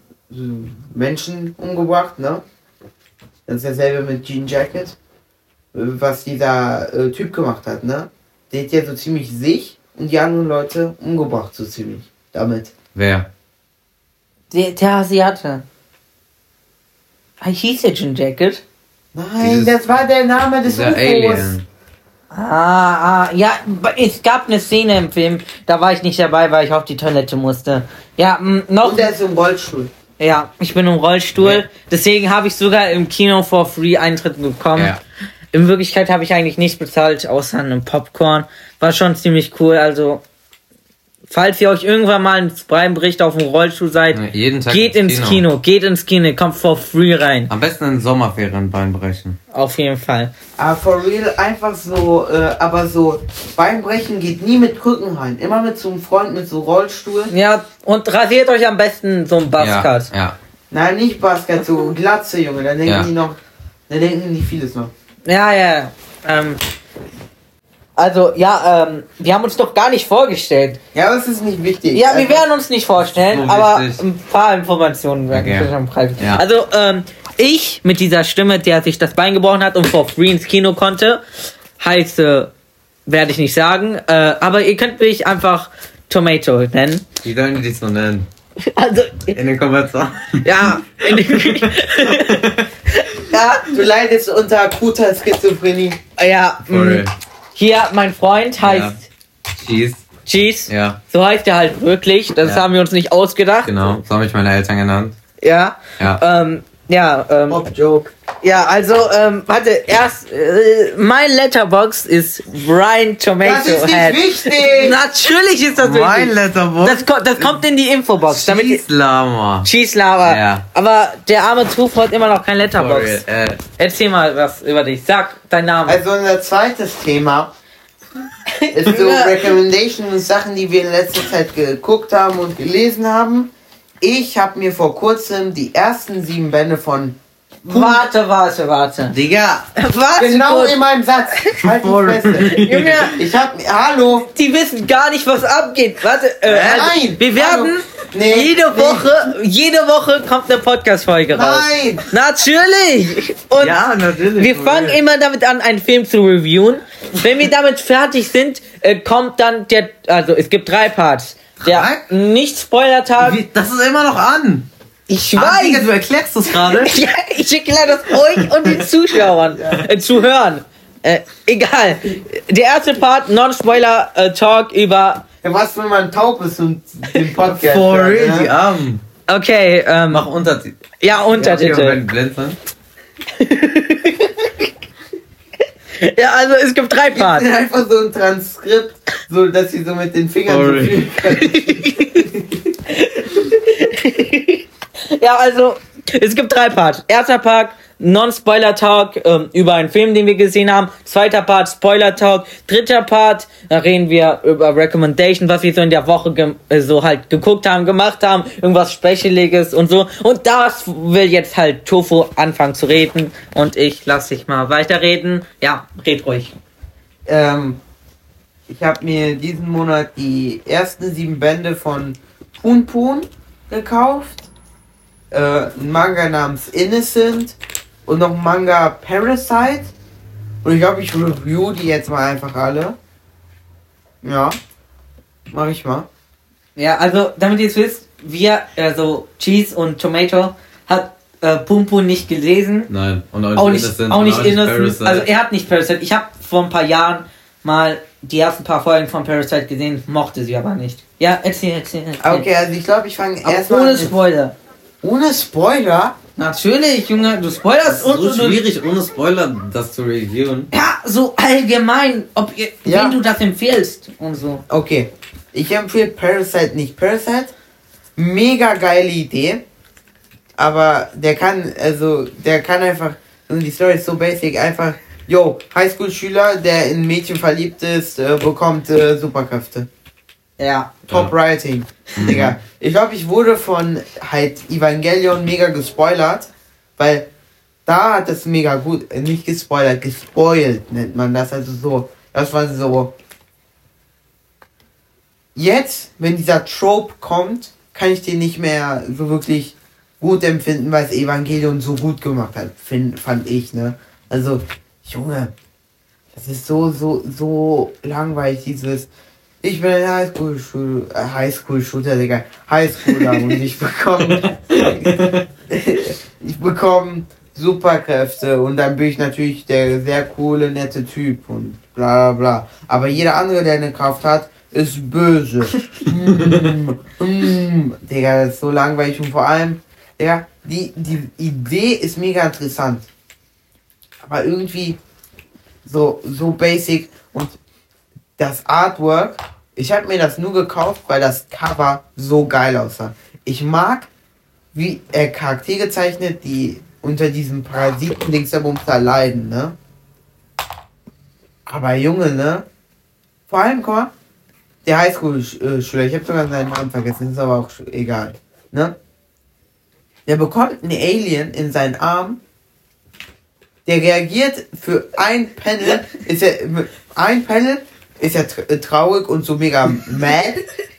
Menschen umgebracht, ne? Das ist dasselbe mit Jean Jacket, was dieser äh, Typ gemacht hat, ne? Der hat ja so ziemlich sich und die anderen Leute umgebracht, so ziemlich. Damit. Wer? Der, der Asiate. Hieß der Jean Jacket? Nein, Dieses- das war der Name des Dieser UFOs. Alien. Ah, ah, ja, es gab eine Szene im Film, da war ich nicht dabei, weil ich auf die Toilette musste. Ja, m, noch, Und der ist im Rollstuhl. ja, ich bin im Rollstuhl, Ja. deswegen habe ich sogar im Kino for free Eintritt bekommen. Ja. In Wirklichkeit habe ich eigentlich nichts bezahlt, außer einem Popcorn. War schon ziemlich cool, also, falls ihr euch irgendwann mal ins Breidenbericht auf dem Rollstuhl seid, Ja, Jeden Tag geht ins Kino. geht ins Kino, kommt for free rein. Am besten in Sommerferien Bein brechen. Auf jeden Fall. Aber for real, einfach so, äh, aber so, Beinbrechen geht nie mit Krücken rein. Immer mit so einem Freund mit so Rollstuhl. Ja, und rasiert euch am besten so ein Buzzcut. Ja, ja. Nein, nicht Basket, so Glatze, Junge. Dann denken Ja. die noch, dann denken die vieles noch. Ja, ja. Ähm, also, ja, ähm, wir haben uns doch gar nicht vorgestellt. Ja, aber es ist nicht wichtig. Ja, wir Also, werden uns nicht vorstellen, So aber ein paar Informationen werden Okay. wir schon preisen. Ja. Also, ähm, ich mit dieser Stimme, der sich das Bein gebrochen hat und for free ins Kino konnte, heiße, werde ich nicht sagen, äh, aber ihr könnt mich einfach Tomato nennen. Wie sollen die dich so nennen? Also, In den Kommentaren. ja, in Ja, du leidest unter akuter Schizophrenie. ja, mh, real. Hier, mein Freund heißt Ja. Cheese. Cheese. Ja, So heißt er halt wirklich. Das Ja. haben wir uns nicht ausgedacht. genau. So haben mich meine Eltern genannt. Ja. Ja. Ähm, ja, ähm, Pop-Joke. ja, also, ähm, warte, erst, äh, mein Letterbox ist Brian Tomato Das ist nicht Head. wichtig. Natürlich ist das Mein wichtig. Letterbox. Das, ko- das kommt in die Infobox. Damit Cheese Lama. Cheese Lava. Ja. Aber der arme Tufo hat immer noch kein Letterbox. real. Äh, Erzähl mal was über dich. Sag deinen Namen. Also unser zweites Thema ist so. Recommendations und Sachen, die wir in letzter Zeit geguckt haben und gelesen haben. Ich habe mir vor kurzem die ersten sieben Bände von warte, warte, warte. Digga. Warte genau kurz. in meinem Satz. Halt. Junge, Ich hab hallo. die wissen gar nicht, was abgeht. Warte, äh, also, nein. wir werden. Nee, jede nee. Woche, jede Woche kommt eine Podcast-Folge raus. Nein. Natürlich. Und Ja, natürlich. wir fangen immer damit an, einen Film zu reviewen. Wenn wir damit fertig sind, äh, kommt dann der, also es gibt drei Parts. Der Drei? Nicht-Spoiler-Tag. Wie, das ist immer noch an. Ich Ah, Digga, du erklärst das gerade. Ja, ich erkläre das euch und den Zuschauern äh, zu hören. Äh, egal. Der erste Part, Non-Spoiler-Talk über. Ja, was, wenn man taub ist und den Podcast For hört, real, ne? die Armen. Okay, ähm, Mach Untertitel. ja, Untertitel. Ja. Ja, also es gibt drei Parts. Einfach so ein Transkript, so dass sie so mit den Fingern so Sorry. fühlen können. Ja, also es gibt drei Parts. Erster Part, Non-Spoiler-Talk ähm, über einen Film, den wir gesehen haben. Zweiter Part, Spoiler-Talk. Dritter Part, da reden wir über Recommendation, was wir so in der Woche äh, so halt geguckt haben, gemacht haben. Irgendwas Specialiges und so. Und das will jetzt halt Tofu anfangen zu reden. Und ich lass dich mal weiterreden. Ja, red ruhig. Ähm, ich habe mir diesen Monat die ersten sieben Bände von Pun Pun gekauft. Äh, ein Manga namens Innocent. und noch Manga Parasite. Und ich glaube, ich review die jetzt mal einfach alle. Ja. Mach ich mal. Ja, also, damit ihr es wisst, wir, also Cheese und Tomato, hat äh, Pumpu nicht gelesen. Nein. Und auch nicht, Auch nicht, Innocent, auch nicht Innocent. Parasite. Also, er hat nicht Parasite. Ich habe vor ein paar Jahren mal die ersten paar Folgen von Parasite gesehen, mochte sie aber nicht. Ja, erzähl, erzähl. erzähl. Okay, also ich glaube, ich fange erstmal ohne mit- Spoiler. Ohne Spoiler. Natürlich, Junge, du spoilerst so und, schwierig, ohne Spoiler das zu reviewen. Ja, so allgemein, ob ihr, Ja. wen du das empfiehlst und so. Okay. Ich empfehle Parasite nicht. Parasite, mega geile Idee. Aber der kann, also, der kann einfach, und die Story ist so basic, einfach, yo, Highschool-Schüler, der in Mädchen verliebt ist, äh, bekommt äh, Superkräfte. Ja. Top Writing. Digga. Ich glaube, ich wurde von halt Evangelion mega gespoilert, weil da hat das mega gut, äh, nicht gespoilert, gespoilt nennt man das. Also so, das war so. Jetzt, wenn dieser Trope kommt, kann ich den nicht mehr so wirklich gut empfinden, weil es Evangelion so gut gemacht hat, find, fand ich, ne? Also, Junge, das ist so, so, so langweilig, dieses. Ich bin ein Highschool-Shooter, äh, Highschool-Shooter, Digga, Highschooler und ich bekomme, ich bekomme Superkräfte und dann bin ich natürlich der sehr coole, nette Typ und bla bla bla. Aber jeder andere, der eine Kraft hat, ist böse. mm, mm. Digga, das ist so langweilig und vor allem, Digga, die, die Idee ist mega interessant. Aber irgendwie so, so basic und das Artwork, ich habe mir das nur gekauft, weil das Cover so geil aussah. Ich mag, wie er Charaktere zeichnet, die unter diesem Parasiten Dingsabums da leiden, ne? Aber Junge, ne? Vor allem, guck mal, der Highschool-Schüler, ich habe sogar seinen Namen vergessen, ist aber auch egal, ne? Der bekommt einen Alien in seinen Arm, der reagiert für ein Panel, ist er, ein Panel ist er äh, traurig und so mega mad.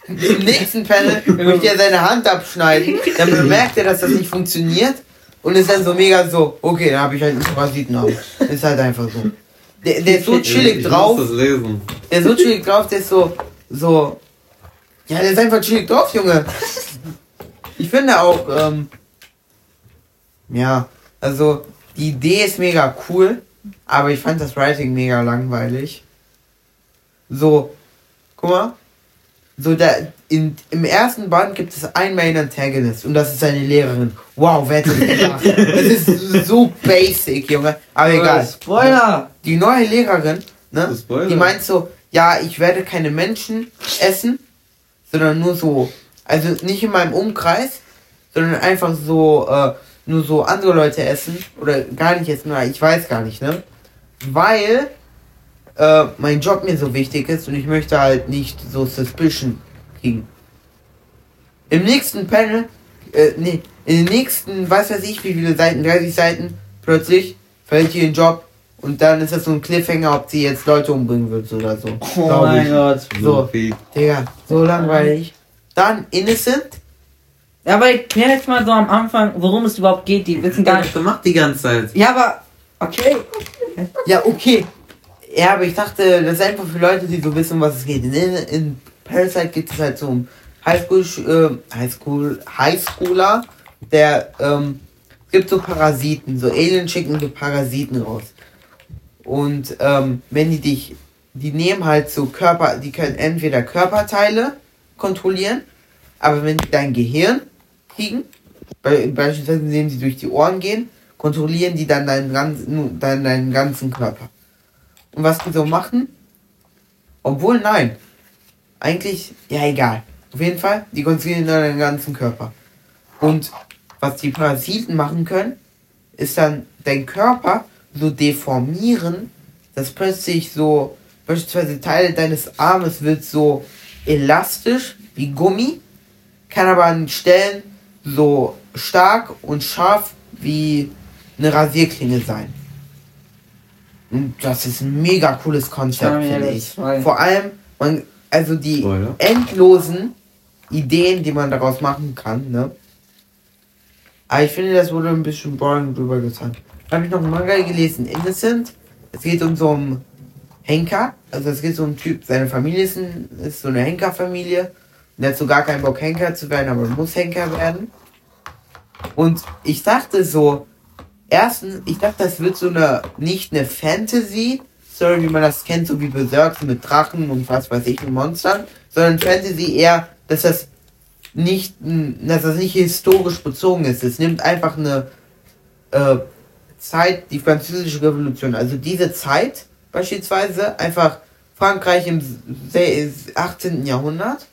Im nächsten Panel möchte er seine Hand abschneiden, dann bemerkt er, dass das nicht funktioniert und ist dann so mega so, okay, dann habe ich halt einen Parasitenarm. Ist halt einfach so. Der, der ist so chillig ich drauf, muss das lesen. der ist so chillig drauf, der ist so, so, ja, der ist einfach chillig drauf, Junge. Ich finde auch, ähm, ja, also, die Idee ist mega cool, aber ich fand das Writing mega langweilig. So, guck mal, so da, in, im ersten Band gibt es einen Main Antagonist und das ist seine Lehrerin. Wow, wer hätte das gedacht? Das ist so basic, Junge, aber egal. Spoiler! Die neue Lehrerin, ne? Spoiler. Die meint so, ja, ich werde keine Menschen essen, sondern nur so, also nicht in meinem Umkreis, sondern einfach so, äh, nur so andere Leute essen oder gar nicht essen, ich weiß gar nicht, ne? Weil äh, mein Job mir so wichtig ist und ich möchte halt nicht so Suspicion kriegen. Im nächsten Panel, äh, nee, in den nächsten, was weiß ich, wie viele Seiten, 30 Seiten, plötzlich fällt ihr den Job und dann ist das so ein Cliffhanger, ob sie jetzt Leute umbringen wird oder so. Oh mein ich. Gott. So. viel. Digga, so langweilig. Dann Innocent. Ja, aber erklär jetzt mal so am Anfang, worum es überhaupt geht. Die wissen gar nicht. gemacht die ganze Zeit. Ja, aber. Okay. Ja, okay. Ja, aber ich dachte, das ist einfach für Leute, die so wissen, was es geht. In, in Parasite geht es halt so um Highschool, äh, Highschool, Highschooler, der, ähm, gibt so Parasiten, so Alien schicken so Parasiten raus. Und, ähm, wenn die dich, die nehmen halt so Körper, die können entweder Körperteile kontrollieren, aber wenn die dein Gehirn kriegen, be beispielsweise indem sie durch die Ohren gehen, kontrollieren die dann deinen ganzen, deinen, deinen ganzen Körper. Und was die so machen? Obwohl, nein. Eigentlich, ja, egal. Auf jeden Fall, die kontrollieren dann deinen ganzen Körper. Und was die Parasiten machen können, ist dann dein Körper so deformieren, dass plötzlich so, beispielsweise Teile deines Armes wird so elastisch wie Gummi, kann aber an Stellen so stark und scharf wie eine Rasierklinge sein. Und das ist ein mega cooles Konzept, finde ich. Vor allem, man, also die Spoiler. endlosen Ideen, die man daraus machen kann, ne? Aber ich finde, das wurde ein bisschen boring drüber getan. habe ich noch einen Manga gelesen, Innocent. Es geht um so einen Henker. Also es geht so um einen Typ, seine Familie ist, ein, ist so eine Henkerfamilie. Und der hat so gar keinen Bock, Henker zu werden, aber muss Henker werden. Und ich dachte so, erstens, ich dachte, das wird so eine, nicht eine Fantasy, Story, wie man das kennt, so wie Berserk mit Drachen und was weiß ich, und Monstern, sondern Fantasy eher, dass das nicht, dass das nicht historisch bezogen ist. Es nimmt einfach eine äh, Zeit, die französische Revolution, also diese Zeit beispielsweise, einfach Frankreich im 18. Jahrhundert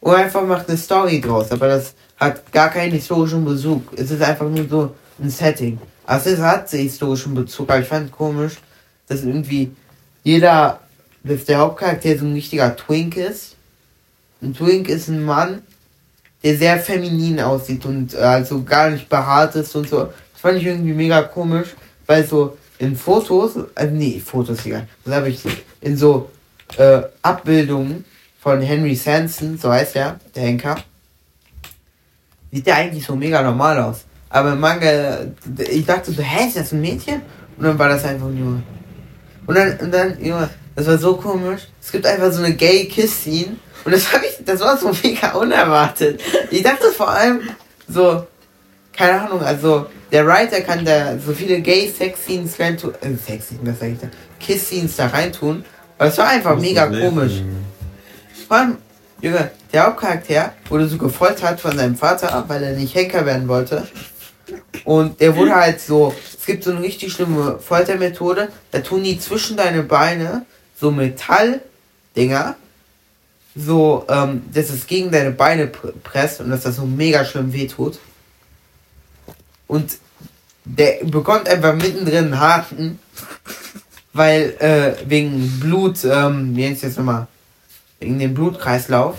und einfach macht eine Story draus, aber das hat gar keinen historischen Bezug. Es ist einfach nur so ein Setting. Also es hat historischen Bezug, aber ich fand komisch, dass irgendwie jeder, dass der Hauptcharakter so ein richtiger Twink ist. Ein Twink ist ein Mann, der sehr feminin aussieht und äh, also gar nicht behaart ist und so. Das fand ich irgendwie mega komisch, weil so in Fotos, also nee, Fotos egal, was habe ich in so äh, Abbildungen von Henry Sanson, so heißt er, der Henker, sieht der eigentlich so mega normal aus. Aber im Manga, ich dachte so, hä, ist das ein Mädchen? Und dann war das einfach nur. Und dann, und dann, Junge, das war so komisch. Es gibt einfach so eine gay Kiss-Scene. Und das hab ich, das war so mega unerwartet. Ich dachte vor allem so, keine Ahnung, also der Writer kann da so viele gay Sex-Scenes reintun, äh, Sex-Scenes, was sag ich da, Kiss-Scenes da reintun. Aber es war einfach mega komisch. Vor allem, Junge, der Hauptcharakter wurde so gefoltert von seinem Vater, weil er nicht Henker werden wollte. Und der wurde halt so, es gibt so eine richtig schlimme Foltermethode, da tun die zwischen deine Beine so Metalldinger, so, ähm, dass es gegen deine Beine presst und dass das so mega schlimm wehtut. Und der bekommt einfach mittendrin einen Haken, weil, äh, wegen Blut, ähm, wie nennt es jetzt nochmal? Wegen dem Blutkreislauf.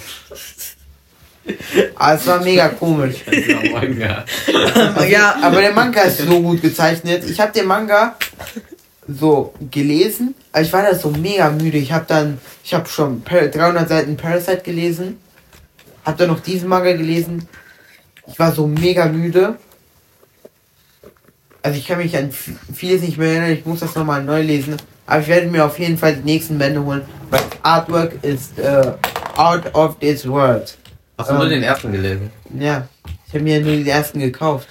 Aber es war mega komisch. ja, aber der Manga ist so gut gezeichnet. Ich habe den Manga so gelesen, aber ich war da so mega müde. Ich habe dann, ich habe schon 300 Seiten Parasite gelesen, habe dann noch diesen Manga gelesen. Ich war so mega müde. Also ich kann mich an vieles nicht mehr erinnern. Ich muss das nochmal neu lesen. Aber ich werde mir auf jeden Fall die nächsten Bände holen, weil Artwork ist uh, out of this world. Hast du ähm, nur den ersten gelesen? Ja, ich habe mir nur den ersten gekauft.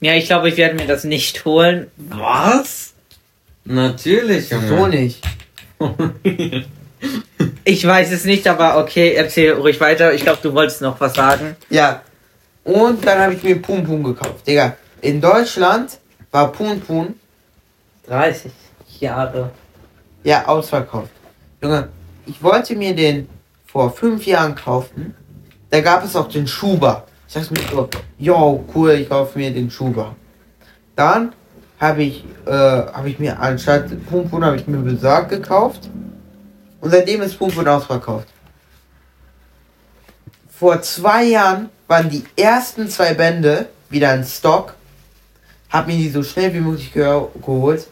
Ja, ich glaube, ich werde mir das nicht holen. Was? Natürlich, Junge. So nicht. ich weiß es nicht, aber okay, erzähl ruhig weiter. Ich glaube, du wolltest noch was sagen. Ja. Und dann habe ich mir Pum Pum gekauft. Digga, in Deutschland war Pum Pum 30 Jahre. Ja, ausverkauft. Junge, ich wollte mir den vor fünf Jahren kaufen da gab es auch den Schuber. Ich dachte mir so, yo, cool, ich kaufe mir den Schuber. Dann habe ich, äh, habe ich mir anstatt Pumpun habe ich mir besorgt gekauft. Und seitdem ist Pumpun ausverkauft. Vor zwei Jahren waren die ersten zwei Bände wieder in Stock. Hab mir die so schnell wie möglich ge geholt.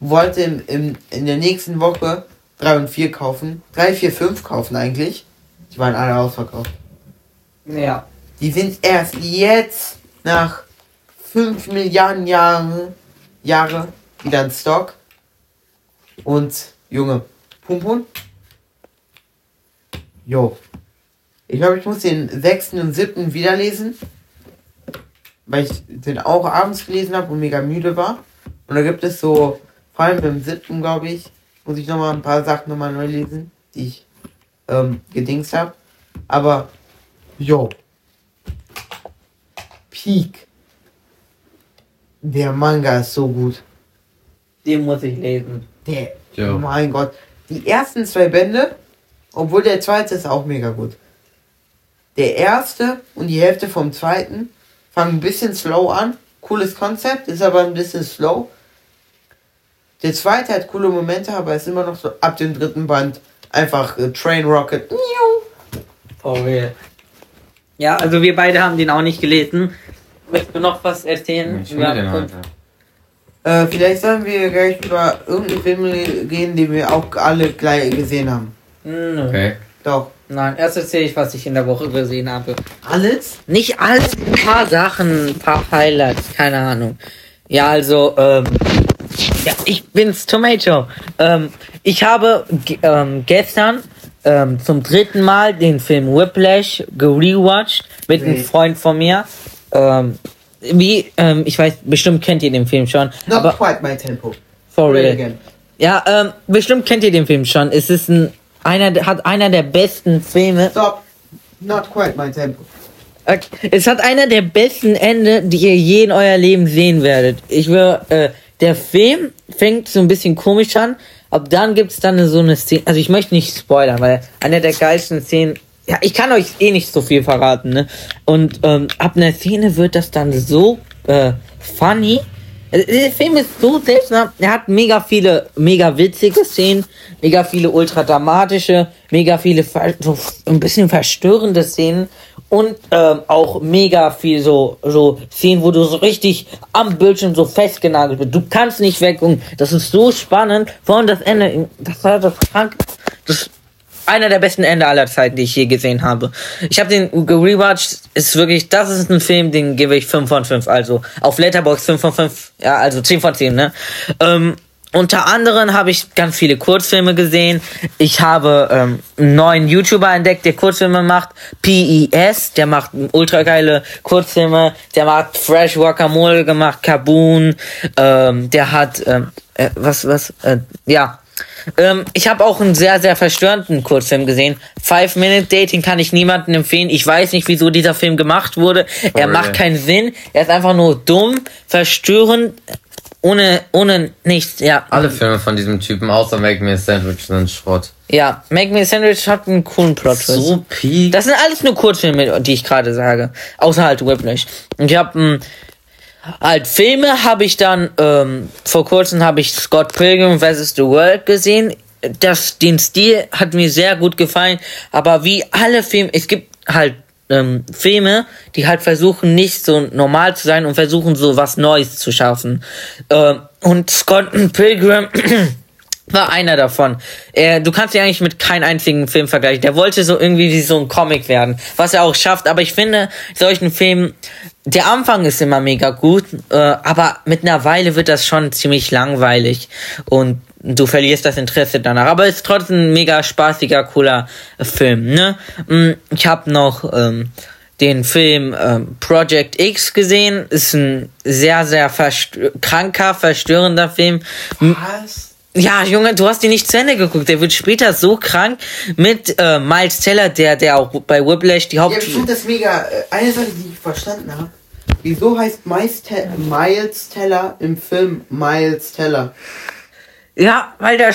Wollte im, im, in der nächsten Woche drei und vier kaufen. drei, vier, fünf kaufen eigentlich. Die waren alle ausverkauft. Ja. Die sind erst jetzt nach 5 Milliarden Jahren Jahre wieder in Stock. Und Junge, Pumpun. Jo. Ich glaube, ich muss den 6. und 7. wieder lesen. Weil ich den auch abends gelesen habe und mega müde war. Und da gibt es so, vor allem beim 7. glaube ich, muss ich nochmal ein paar Sachen nochmal neu lesen, die ich ähm, gedingst habe. Aber, jo. Peak. Der Manga ist so gut. Den muss ich lesen. Der, jo. oh mein Gott. Die ersten zwei Bände, obwohl der zweite ist auch mega gut. Der erste und die Hälfte vom zweiten fangen ein bisschen slow an. Cooles Konzept, ist aber ein bisschen slow. Der zweite hat coole Momente, aber ist immer noch so ab dem dritten Band einfach äh, Train Rocket. For real. Ja, also wir beide haben den auch nicht gelesen. Möchtest du noch was erzählen? Ich ja, den äh, vielleicht sollen wir gleich über irgendeinen Film gehen, den wir auch alle gleich gesehen haben. Nö. Okay. Doch. Nein, erst erzähle ich, was ich in der Woche gesehen habe. Alles? Nicht alles, ein paar Sachen, ein paar Highlights, keine Ahnung. Ja, also, ähm, ja, ich bin's, Tomato. Ähm, ich habe ähm, gestern ähm, zum dritten Mal den Film Whiplash gerewatcht mit einem. Freund von mir. Ähm, wie, ähm, ich weiß, bestimmt kennt ihr den Film schon. Not aber quite my tempo. for real. again. Ja, ähm, bestimmt kennt ihr den Film schon. Es ist ein, einer, hat einer der besten Filme. Stop. Not quite my tempo. Okay. Es hat einer der besten Ende, die ihr je in euer Leben sehen werdet. Ich will, äh, der Film fängt so ein bisschen komisch an, ab dann gibt's dann so eine Szene, also ich möchte nicht spoilern, weil eine der geilsten Szenen, ja, ich kann euch eh nicht so viel verraten, ne? Und ähm, ab einer Szene wird das dann so äh, funny. Also, Der Film ist so seltsam. Er hat mega viele, mega witzige Szenen, mega viele ultra dramatische, mega viele so ein bisschen verstörende Szenen und ähm, auch mega viel so so Szenen, wo du so richtig am Bildschirm so festgenagelt bist. Du kannst nicht weggucken. Das ist so spannend. Vor allem das Ende, das war das krank. Das einer der besten Ende aller Zeiten, die ich je gesehen habe. Ich habe den gerewatcht, ist wirklich, das ist ein Film, den gebe ich 5 von 5, also auf Letterboxd 5 von 5, ja, also 10 von 10, ne? Ähm, unter anderem habe ich ganz viele Kurzfilme gesehen. Ich habe ähm, einen neuen YouTuber entdeckt, der Kurzfilme macht. PES, der macht ultra geile Kurzfilme. Der macht Fresh Guacamole gemacht, Kaboon. Ähm, der hat, ähm, äh, was, was, äh, ja. Ähm, ich habe auch einen sehr, sehr verstörenden Kurzfilm gesehen. Five Minute Dating kann ich niemandem empfehlen. Ich weiß nicht, wieso dieser Film gemacht wurde. Er Oh, macht yeah. keinen Sinn. Er ist einfach nur dumm, verstörend, ohne, ohne nichts. Ja, Alle Filme von diesem Typen, außer Make Me a Sandwich, sind Schrott. ja. Make Me a Sandwich hat einen coolen Plot. So peak. Das sind alles nur Kurzfilme, die ich gerade sage. Außer halt Whiplash. Und ich habe halt Filme habe ich dann ähm, vor kurzem habe ich Scott Pilgrim vs. The World gesehen. Das den Stil hat mir sehr gut gefallen, aber wie alle Filme, es gibt halt ähm, Filme, die halt versuchen nicht so normal zu sein und versuchen so was Neues zu schaffen. Ähm, und Scott Pilgrim war einer davon. Er, du kannst ihn eigentlich mit keinem einzigen Film vergleichen. Der wollte so irgendwie wie so ein Comic werden, was er auch schafft. Aber ich finde, solchen Filmen, der Anfang ist immer mega gut, äh, aber mit einer Weile wird das schon ziemlich langweilig und du verlierst das Interesse danach. Aber es ist trotzdem ein mega spaßiger, cooler Film. Ne? Mm, Ich habe noch ähm, den Film ähm, Project X gesehen. Ist ein sehr, sehr verstö kranker, verstörender Film. Was? Ja, Junge, du hast ihn nicht zu Ende geguckt. Der wird später so krank mit äh, Miles Teller, der, der auch bei Whiplash die Ja, Haupt... ich finde das mega. äh, Eine Sache, die ich verstanden habe. Wieso heißt Miles, Te Miles Teller im Film Miles Teller? Ja, weil der,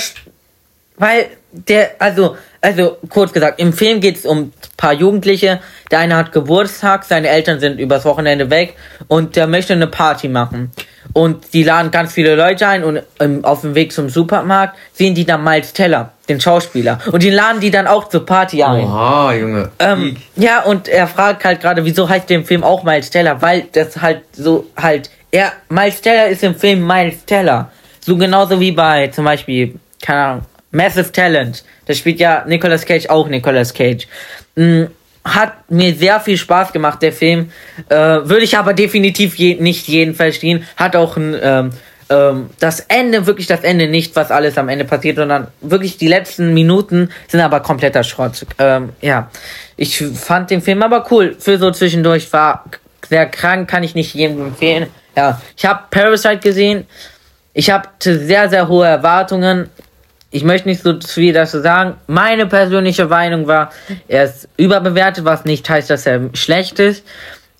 weil der, also, also kurz gesagt, im Film geht es um ein paar Jugendliche. Der eine hat Geburtstag, seine Eltern sind übers Wochenende weg und der möchte eine Party machen. Und die laden ganz viele Leute ein und ähm, auf dem Weg zum Supermarkt sehen die dann Miles Teller, den Schauspieler. Und die laden die dann auch zur Party ein. Oha, Junge. Ähm, ja, und er fragt halt gerade, wieso heißt der Film auch Miles Teller? Weil das halt so halt, er, Miles Teller ist im Film Miles Teller. So genauso wie bei zum Beispiel, keine Ahnung, Massive Talent. Da spielt ja Nicolas Cage auch Nicolas Cage. Mm, hat mir sehr viel Spaß gemacht, der Film. Äh, Würde ich aber definitiv je, nicht jeden verstehen. Hat auch ein, ähm, ähm, das Ende, wirklich das Ende nicht, was alles am Ende passiert, sondern wirklich die letzten Minuten sind aber kompletter Schrott. Ähm, ja, ich fand den Film aber cool. Für so zwischendurch war sehr krank, kann ich nicht jedem empfehlen. Ja, ich habe Parasite gesehen. Ich hatte sehr, sehr hohe Erwartungen. Ich möchte nicht so viel dazu sagen. Meine persönliche Meinung war, er ist überbewertet, was nicht heißt, dass er schlecht ist.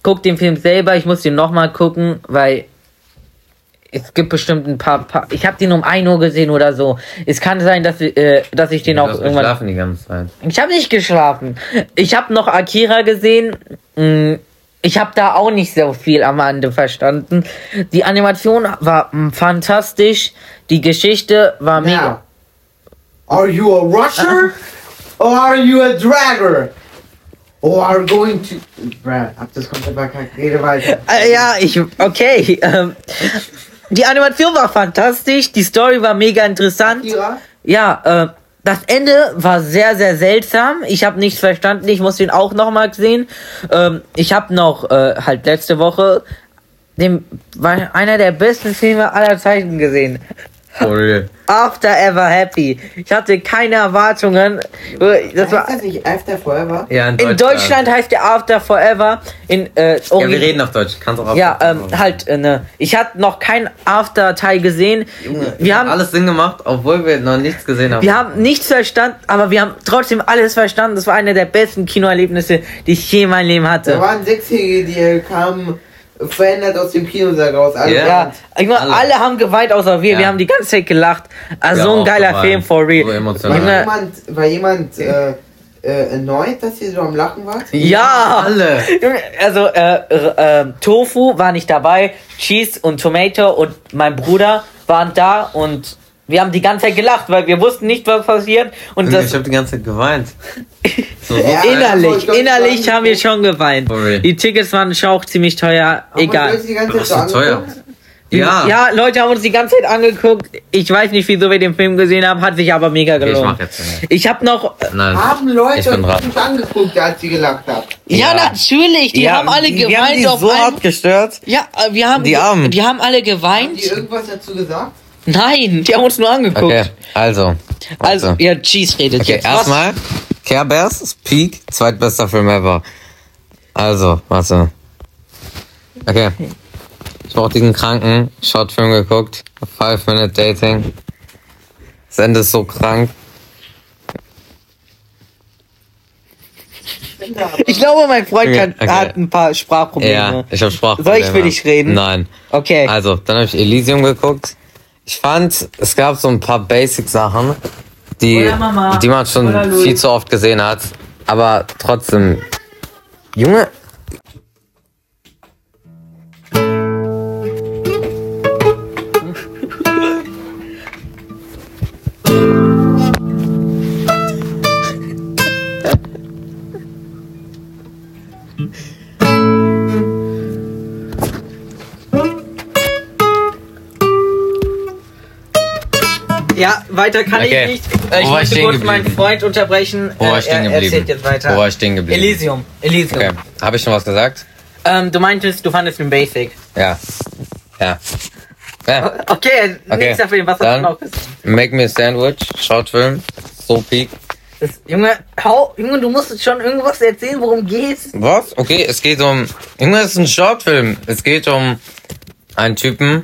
Guck den Film selber, ich muss den nochmal gucken, weil es gibt bestimmt ein paar, paar ich habe den um 1 Uhr gesehen oder so. Es kann sein, dass, äh, dass ich den Du auch hast irgendwann geschlafen die ganze Zeit. ich habe nicht geschlafen. Ich habe noch Akira gesehen. Mm, Ich habe da auch nicht so viel am Ende verstanden. Die Animation war fantastisch. Die Geschichte war mega. Now, are you a rusher or are you a dragger? Or are you going to. Bruh, hab das komplett verkackt. Rede weiter. Äh, ja, ich. Okay. Ähm, die Animation war fantastisch. Die Story war mega interessant. Akira? Ja, äh, das Ende war sehr, sehr seltsam. Ich habe nichts verstanden. Ich muss den auch nochmal sehen. Ähm, ich habe noch äh, halt letzte Woche den, einer der besten Filme aller Zeiten gesehen. For real. After Ever Happy. Ich hatte keine Erwartungen. Das war, heißt das nicht After Forever? Ja, in Deutschland heißt der After Forever. In, äh, Ja, wir reden auf Deutsch. Kannst auch auf Ja, Deutsch ähm, halt, äh, ne. Ich hatte noch kein After-Teil gesehen. Wir haben, alles Sinn gemacht, obwohl wir noch nichts gesehen haben. wir haben nichts verstanden, aber wir haben trotzdem alles verstanden. Das war einer der besten Kinoerlebnisse, die ich je in meinem Leben Da hatte. waren Sechsjährige, die kamen verändert aus dem Kinosaal raus. Alle Ja. Ja, ich meine, Alle. alle. haben geweint, außer wir. Ja. Wir haben die ganze Zeit gelacht. Also Ja, so ein geiler geweint. Film, for real. So War. Junge. jemand, war jemand äh, äh, erneut, dass ihr so am Lachen wart? Ja! Alle. Junge, Also, äh, äh, äh, Tofu war nicht dabei, Cheese und Tomato und mein Bruder waren da und wir haben die ganze Zeit gelacht, weil wir wussten nicht, was passiert. Und Junge, das ich hab die ganze Zeit geweint. So, so Ja, innerlich, ich glaub, innerlich ich haben wir schon geweint. Real. Die Tickets waren schon auch ziemlich teuer, Haben egal. Zeit so teuer. Ja. Ja, Leute haben uns die ganze Zeit angeguckt. Ich weiß nicht, wieso wir den Film gesehen haben, hat sich aber mega Okay, ich gelohnt. mach jetzt nicht. Ich habe noch. Nein. Haben Leute Ich uns angeguckt, als sie gelacht haben. Ja, natürlich. Die haben alle die, geweint die haben die auf so einem- hart gestört. Ja, äh, wir haben Die Armen. die haben alle Haben geweint. die irgendwas dazu gesagt? Nein, die haben uns nur angeguckt. Okay, also. Also, ja, Cheese redet Okay, jetzt. Erstmal, Care Bears, Peak, zweitbester Film ever. Also, warte. Okay. Ich habe auch diesen kranken Shortfilm geguckt. Five Minute Dating. Das Ende ist so krank. Ich glaube, mein Freund Okay, kann, okay. hat ein paar Sprachprobleme. Ja, ich habe Sprache. Soll ich für dich reden? Nein. Okay. Also, dann habe ich Elysium geguckt. Ich fand, es gab so ein paar Basic-Sachen, die, die man schon viel zu oft gesehen hat. Aber trotzdem, Junge, weiter kann Okay. ich nicht. Äh, ich Wo ich möchte stehen kurz meinen? Freund unterbrechen. Wo war Äh, ich stehen er geblieben? erzählt jetzt weiter. Wo war ich stehen geblieben? Elysium. Elysium. Okay. Habe ich schon was gesagt? Ähm, du meintest, du fandest den Basic. Ja. Ja. Ja. Okay, Okay. nächster Film. Was hast du Dann noch gesagt? Make Me a Sandwich, Shortfilm, so peak. Das, Junge, hau, Junge, du musst schon irgendwas erzählen, worum geht's. Was? Okay, es geht um. Junge, es ist ein Shortfilm. Es geht um einen Typen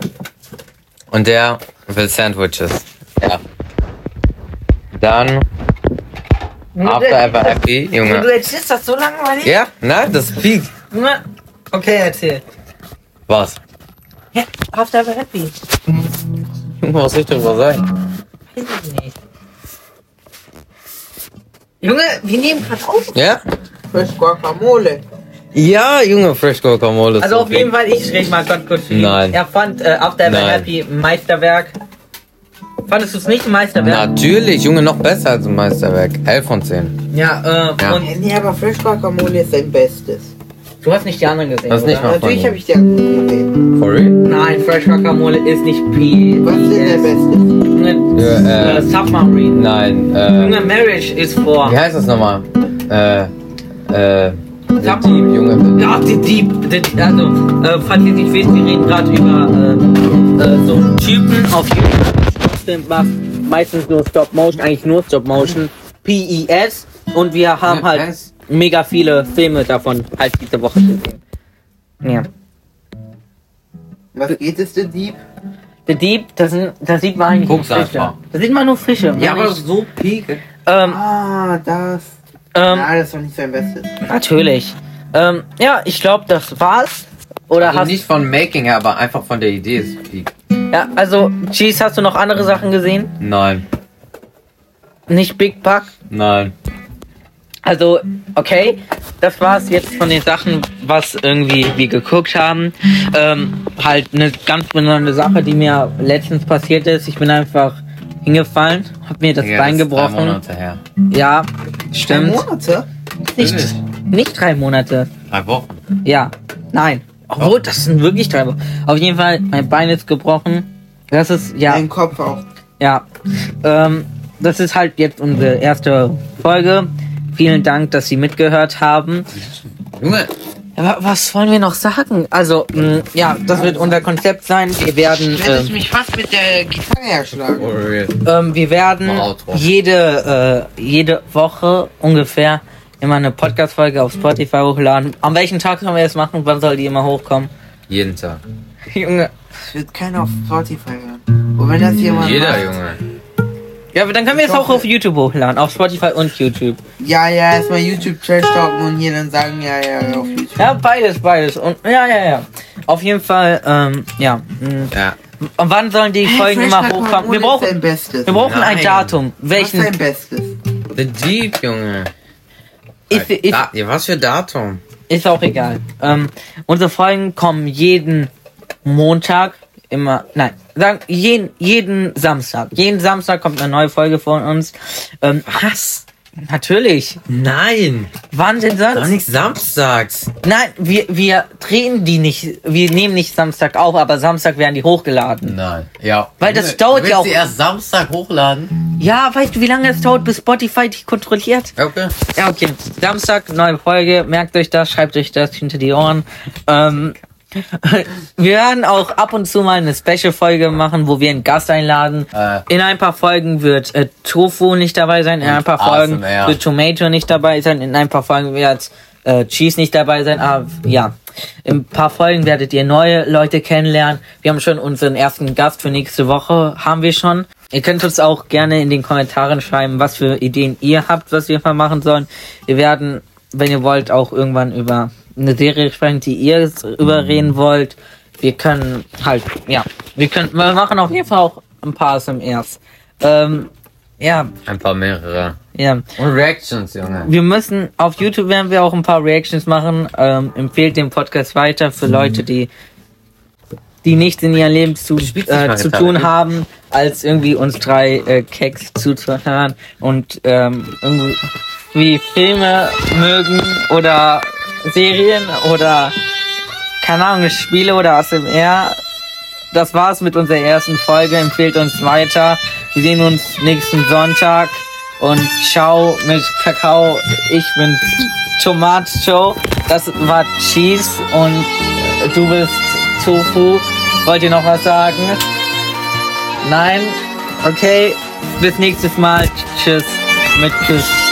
und der will Sandwiches. Ja. Dann After Ever Happy, Du Junge. erzählst das so langweilig? Ja, nein, das ist Peak. Junge, okay, erzähl. Was? Ja, After Ever Happy. Junge, was soll ich darüber sagen? Weiß ich nicht. Junge, wir nehmen gerade auf. Ja? Fresh Guacamole. Ja, Junge, Fresh Guacamole. Also so auf jeden. Fall, ich rede mal ganz kurz. für ihn. Nein. Er fand äh, After Ever Nein. Happy Meisterwerk. Fandest du es nicht ein Meisterwerk? Natürlich, Junge, noch besser als ein Meisterwerk. 11 von 10. Ja, äh, Ja. und Nee, aber Fresh Guacamole ist sein Bestes. du hast nicht die anderen gesehen, Das ist nicht oder? mal- Natürlich habe ich die anderen gesehen. For real? Nein, Fresh Guacamole ist nicht P. Was ist denn der Beste? Junge, Ja, äh, äh, Submarine. Nein, äh. Junge, Marriage ist vor. Wie heißt das nochmal? Äh, äh. The Sag Deep, mal. Junge. Ja, die, die, die also, äh, falls ihr nicht wisst, wir reden gerade über äh, äh, so einen Typen auf YouTube, Stoppfilm macht, meistens nur Stop Motion, eigentlich nur Stop Motion, PES, und wir haben halt PES? mega viele Filme davon halt diese Woche gesehen. Ja. Was geht es, The Deep? The Deep, das, sind, das sieht man eigentlich Guck's nur Fische. einfach. Da sieht man nur Fische. Ja, aber nicht- so peak. ähm, Ah, das. ähm, Ah, das war nicht sein Bestes. natürlich. Ähm, ja, ich glaube, das war's. Oder Also hast nicht von Making her, aber einfach von der Idee ist peak. Ja, also, Cheese, hast du noch andere Sachen gesehen? Nein. Nicht Big Pack? Nein. Also, okay, das war's jetzt von den Sachen, was irgendwie wir geguckt haben. Ähm, halt eine ganz besondere Sache, die mir letztens passiert ist. Ich bin einfach hingefallen, hab mir das Digga, Bein das ist drei gebrochen. Monate her. Ja, Drei stimmt. Monate? Nicht, nicht drei Monate. Drei Wochen. Ja, nein. Obwohl, das sind wirklich drei Wochen. Auf jeden Fall, mein Bein ist gebrochen. Das ist, ja. Dein Kopf auch. Ja, ähm, das ist halt jetzt unsere erste Folge. Vielen Dank, dass Sie mitgehört haben. Junge, wa- was wollen wir noch sagen? Also, mh, ja, das wird unser Konzept sein. Wir werden, Du hättest ähm, mich fast mit der Gitarre erschlagen. Real. ähm, wir werden jede, äh, jede Woche ungefähr immer eine Podcast-Folge auf Spotify hochladen. An welchem Tag sollen wir das machen? Wann soll die immer hochkommen? Jeden Tag. Junge. Das wird keiner auf Spotify hören. Und wenn das jemand Jeder, macht, Junge. Ja, aber dann können wir es auch auf YouTube hochladen. Auf Spotify und YouTube. Ja, ja, erstmal YouTube Trash talken und hier dann sagen, ja, ja, auf YouTube. Ja, beides, beides. Und ja, ja, ja. Auf jeden Fall, ähm, ja. mh. Ja. Und wann sollen die Folgen immer hochkommen? Wir Ist dein brauchen, Bestes. wir brauchen ein. Datum. Was ist dein Welchen? Bestes? The Deep, Junge. Ist, ist, Da, was für Datum? ist auch egal. Ähm, unsere Folgen kommen jeden Montag immer, nein, sagen jeden, jeden Samstag. Jeden Samstag kommt eine neue Folge von uns. Ähm, Was? Natürlich. Nein. Wann denn Doch sonst? nicht samstags. Nein, wir, wir drehen die nicht, wir nehmen nicht Samstag auf, aber Samstag werden die hochgeladen. Nein. Ja. Weil das dauert ja auch- die erst Samstag hochladen? Ja, weißt du, wie lange es dauert, bis Spotify die kontrolliert? Okay. Ja, okay. Samstag, neue Folge. Merkt euch das, schreibt euch das hinter die Ohren. Ähm, wir werden auch ab und zu mal eine Special-Folge machen, wo wir einen Gast einladen. Äh. In ein paar Folgen wird äh, Tofu nicht dabei sein, in ein paar Folgen ASMR. wird Tomato nicht dabei sein, in ein paar Folgen wird äh, Cheese nicht dabei sein. Aber ja, in ein paar Folgen werdet ihr neue Leute kennenlernen. Wir haben schon unseren ersten Gast für nächste Woche, haben wir schon. Ihr könnt uns auch gerne in den Kommentaren schreiben, was für Ideen ihr habt, was wir mal machen sollen. Wir werden, wenn ihr wollt, auch irgendwann über eine Serie sprechen, die ihr überreden wollt. Wir können halt, ja, wir können, wir machen auf jeden Fall auch ein paar SMRs. Ähm, ja, Ein paar mehrere. ja. Und Reactions, Junge. Wir müssen, auf YouTube werden wir auch ein paar Reactions machen. Ähm, empfehlt den Podcast weiter für Leute, die, die nichts in ihrem Leben zu, äh, zu tun haben, als irgendwie uns drei äh, Keks zuzuhören und ähm, irgendwie Filme mögen oder Serien oder keine Ahnung, Spiele oder ASMR. Das war's mit unserer ersten Folge. Empfehlt uns weiter. Wir sehen uns nächsten Sonntag. Und ciao mit Kakao. Ich bin Tomat Joe. Das war Cheese und äh, du bist Tofu. Wollt ihr noch was sagen? Nein? Okay. Bis nächstes Mal. Tschüss. Mit Küss.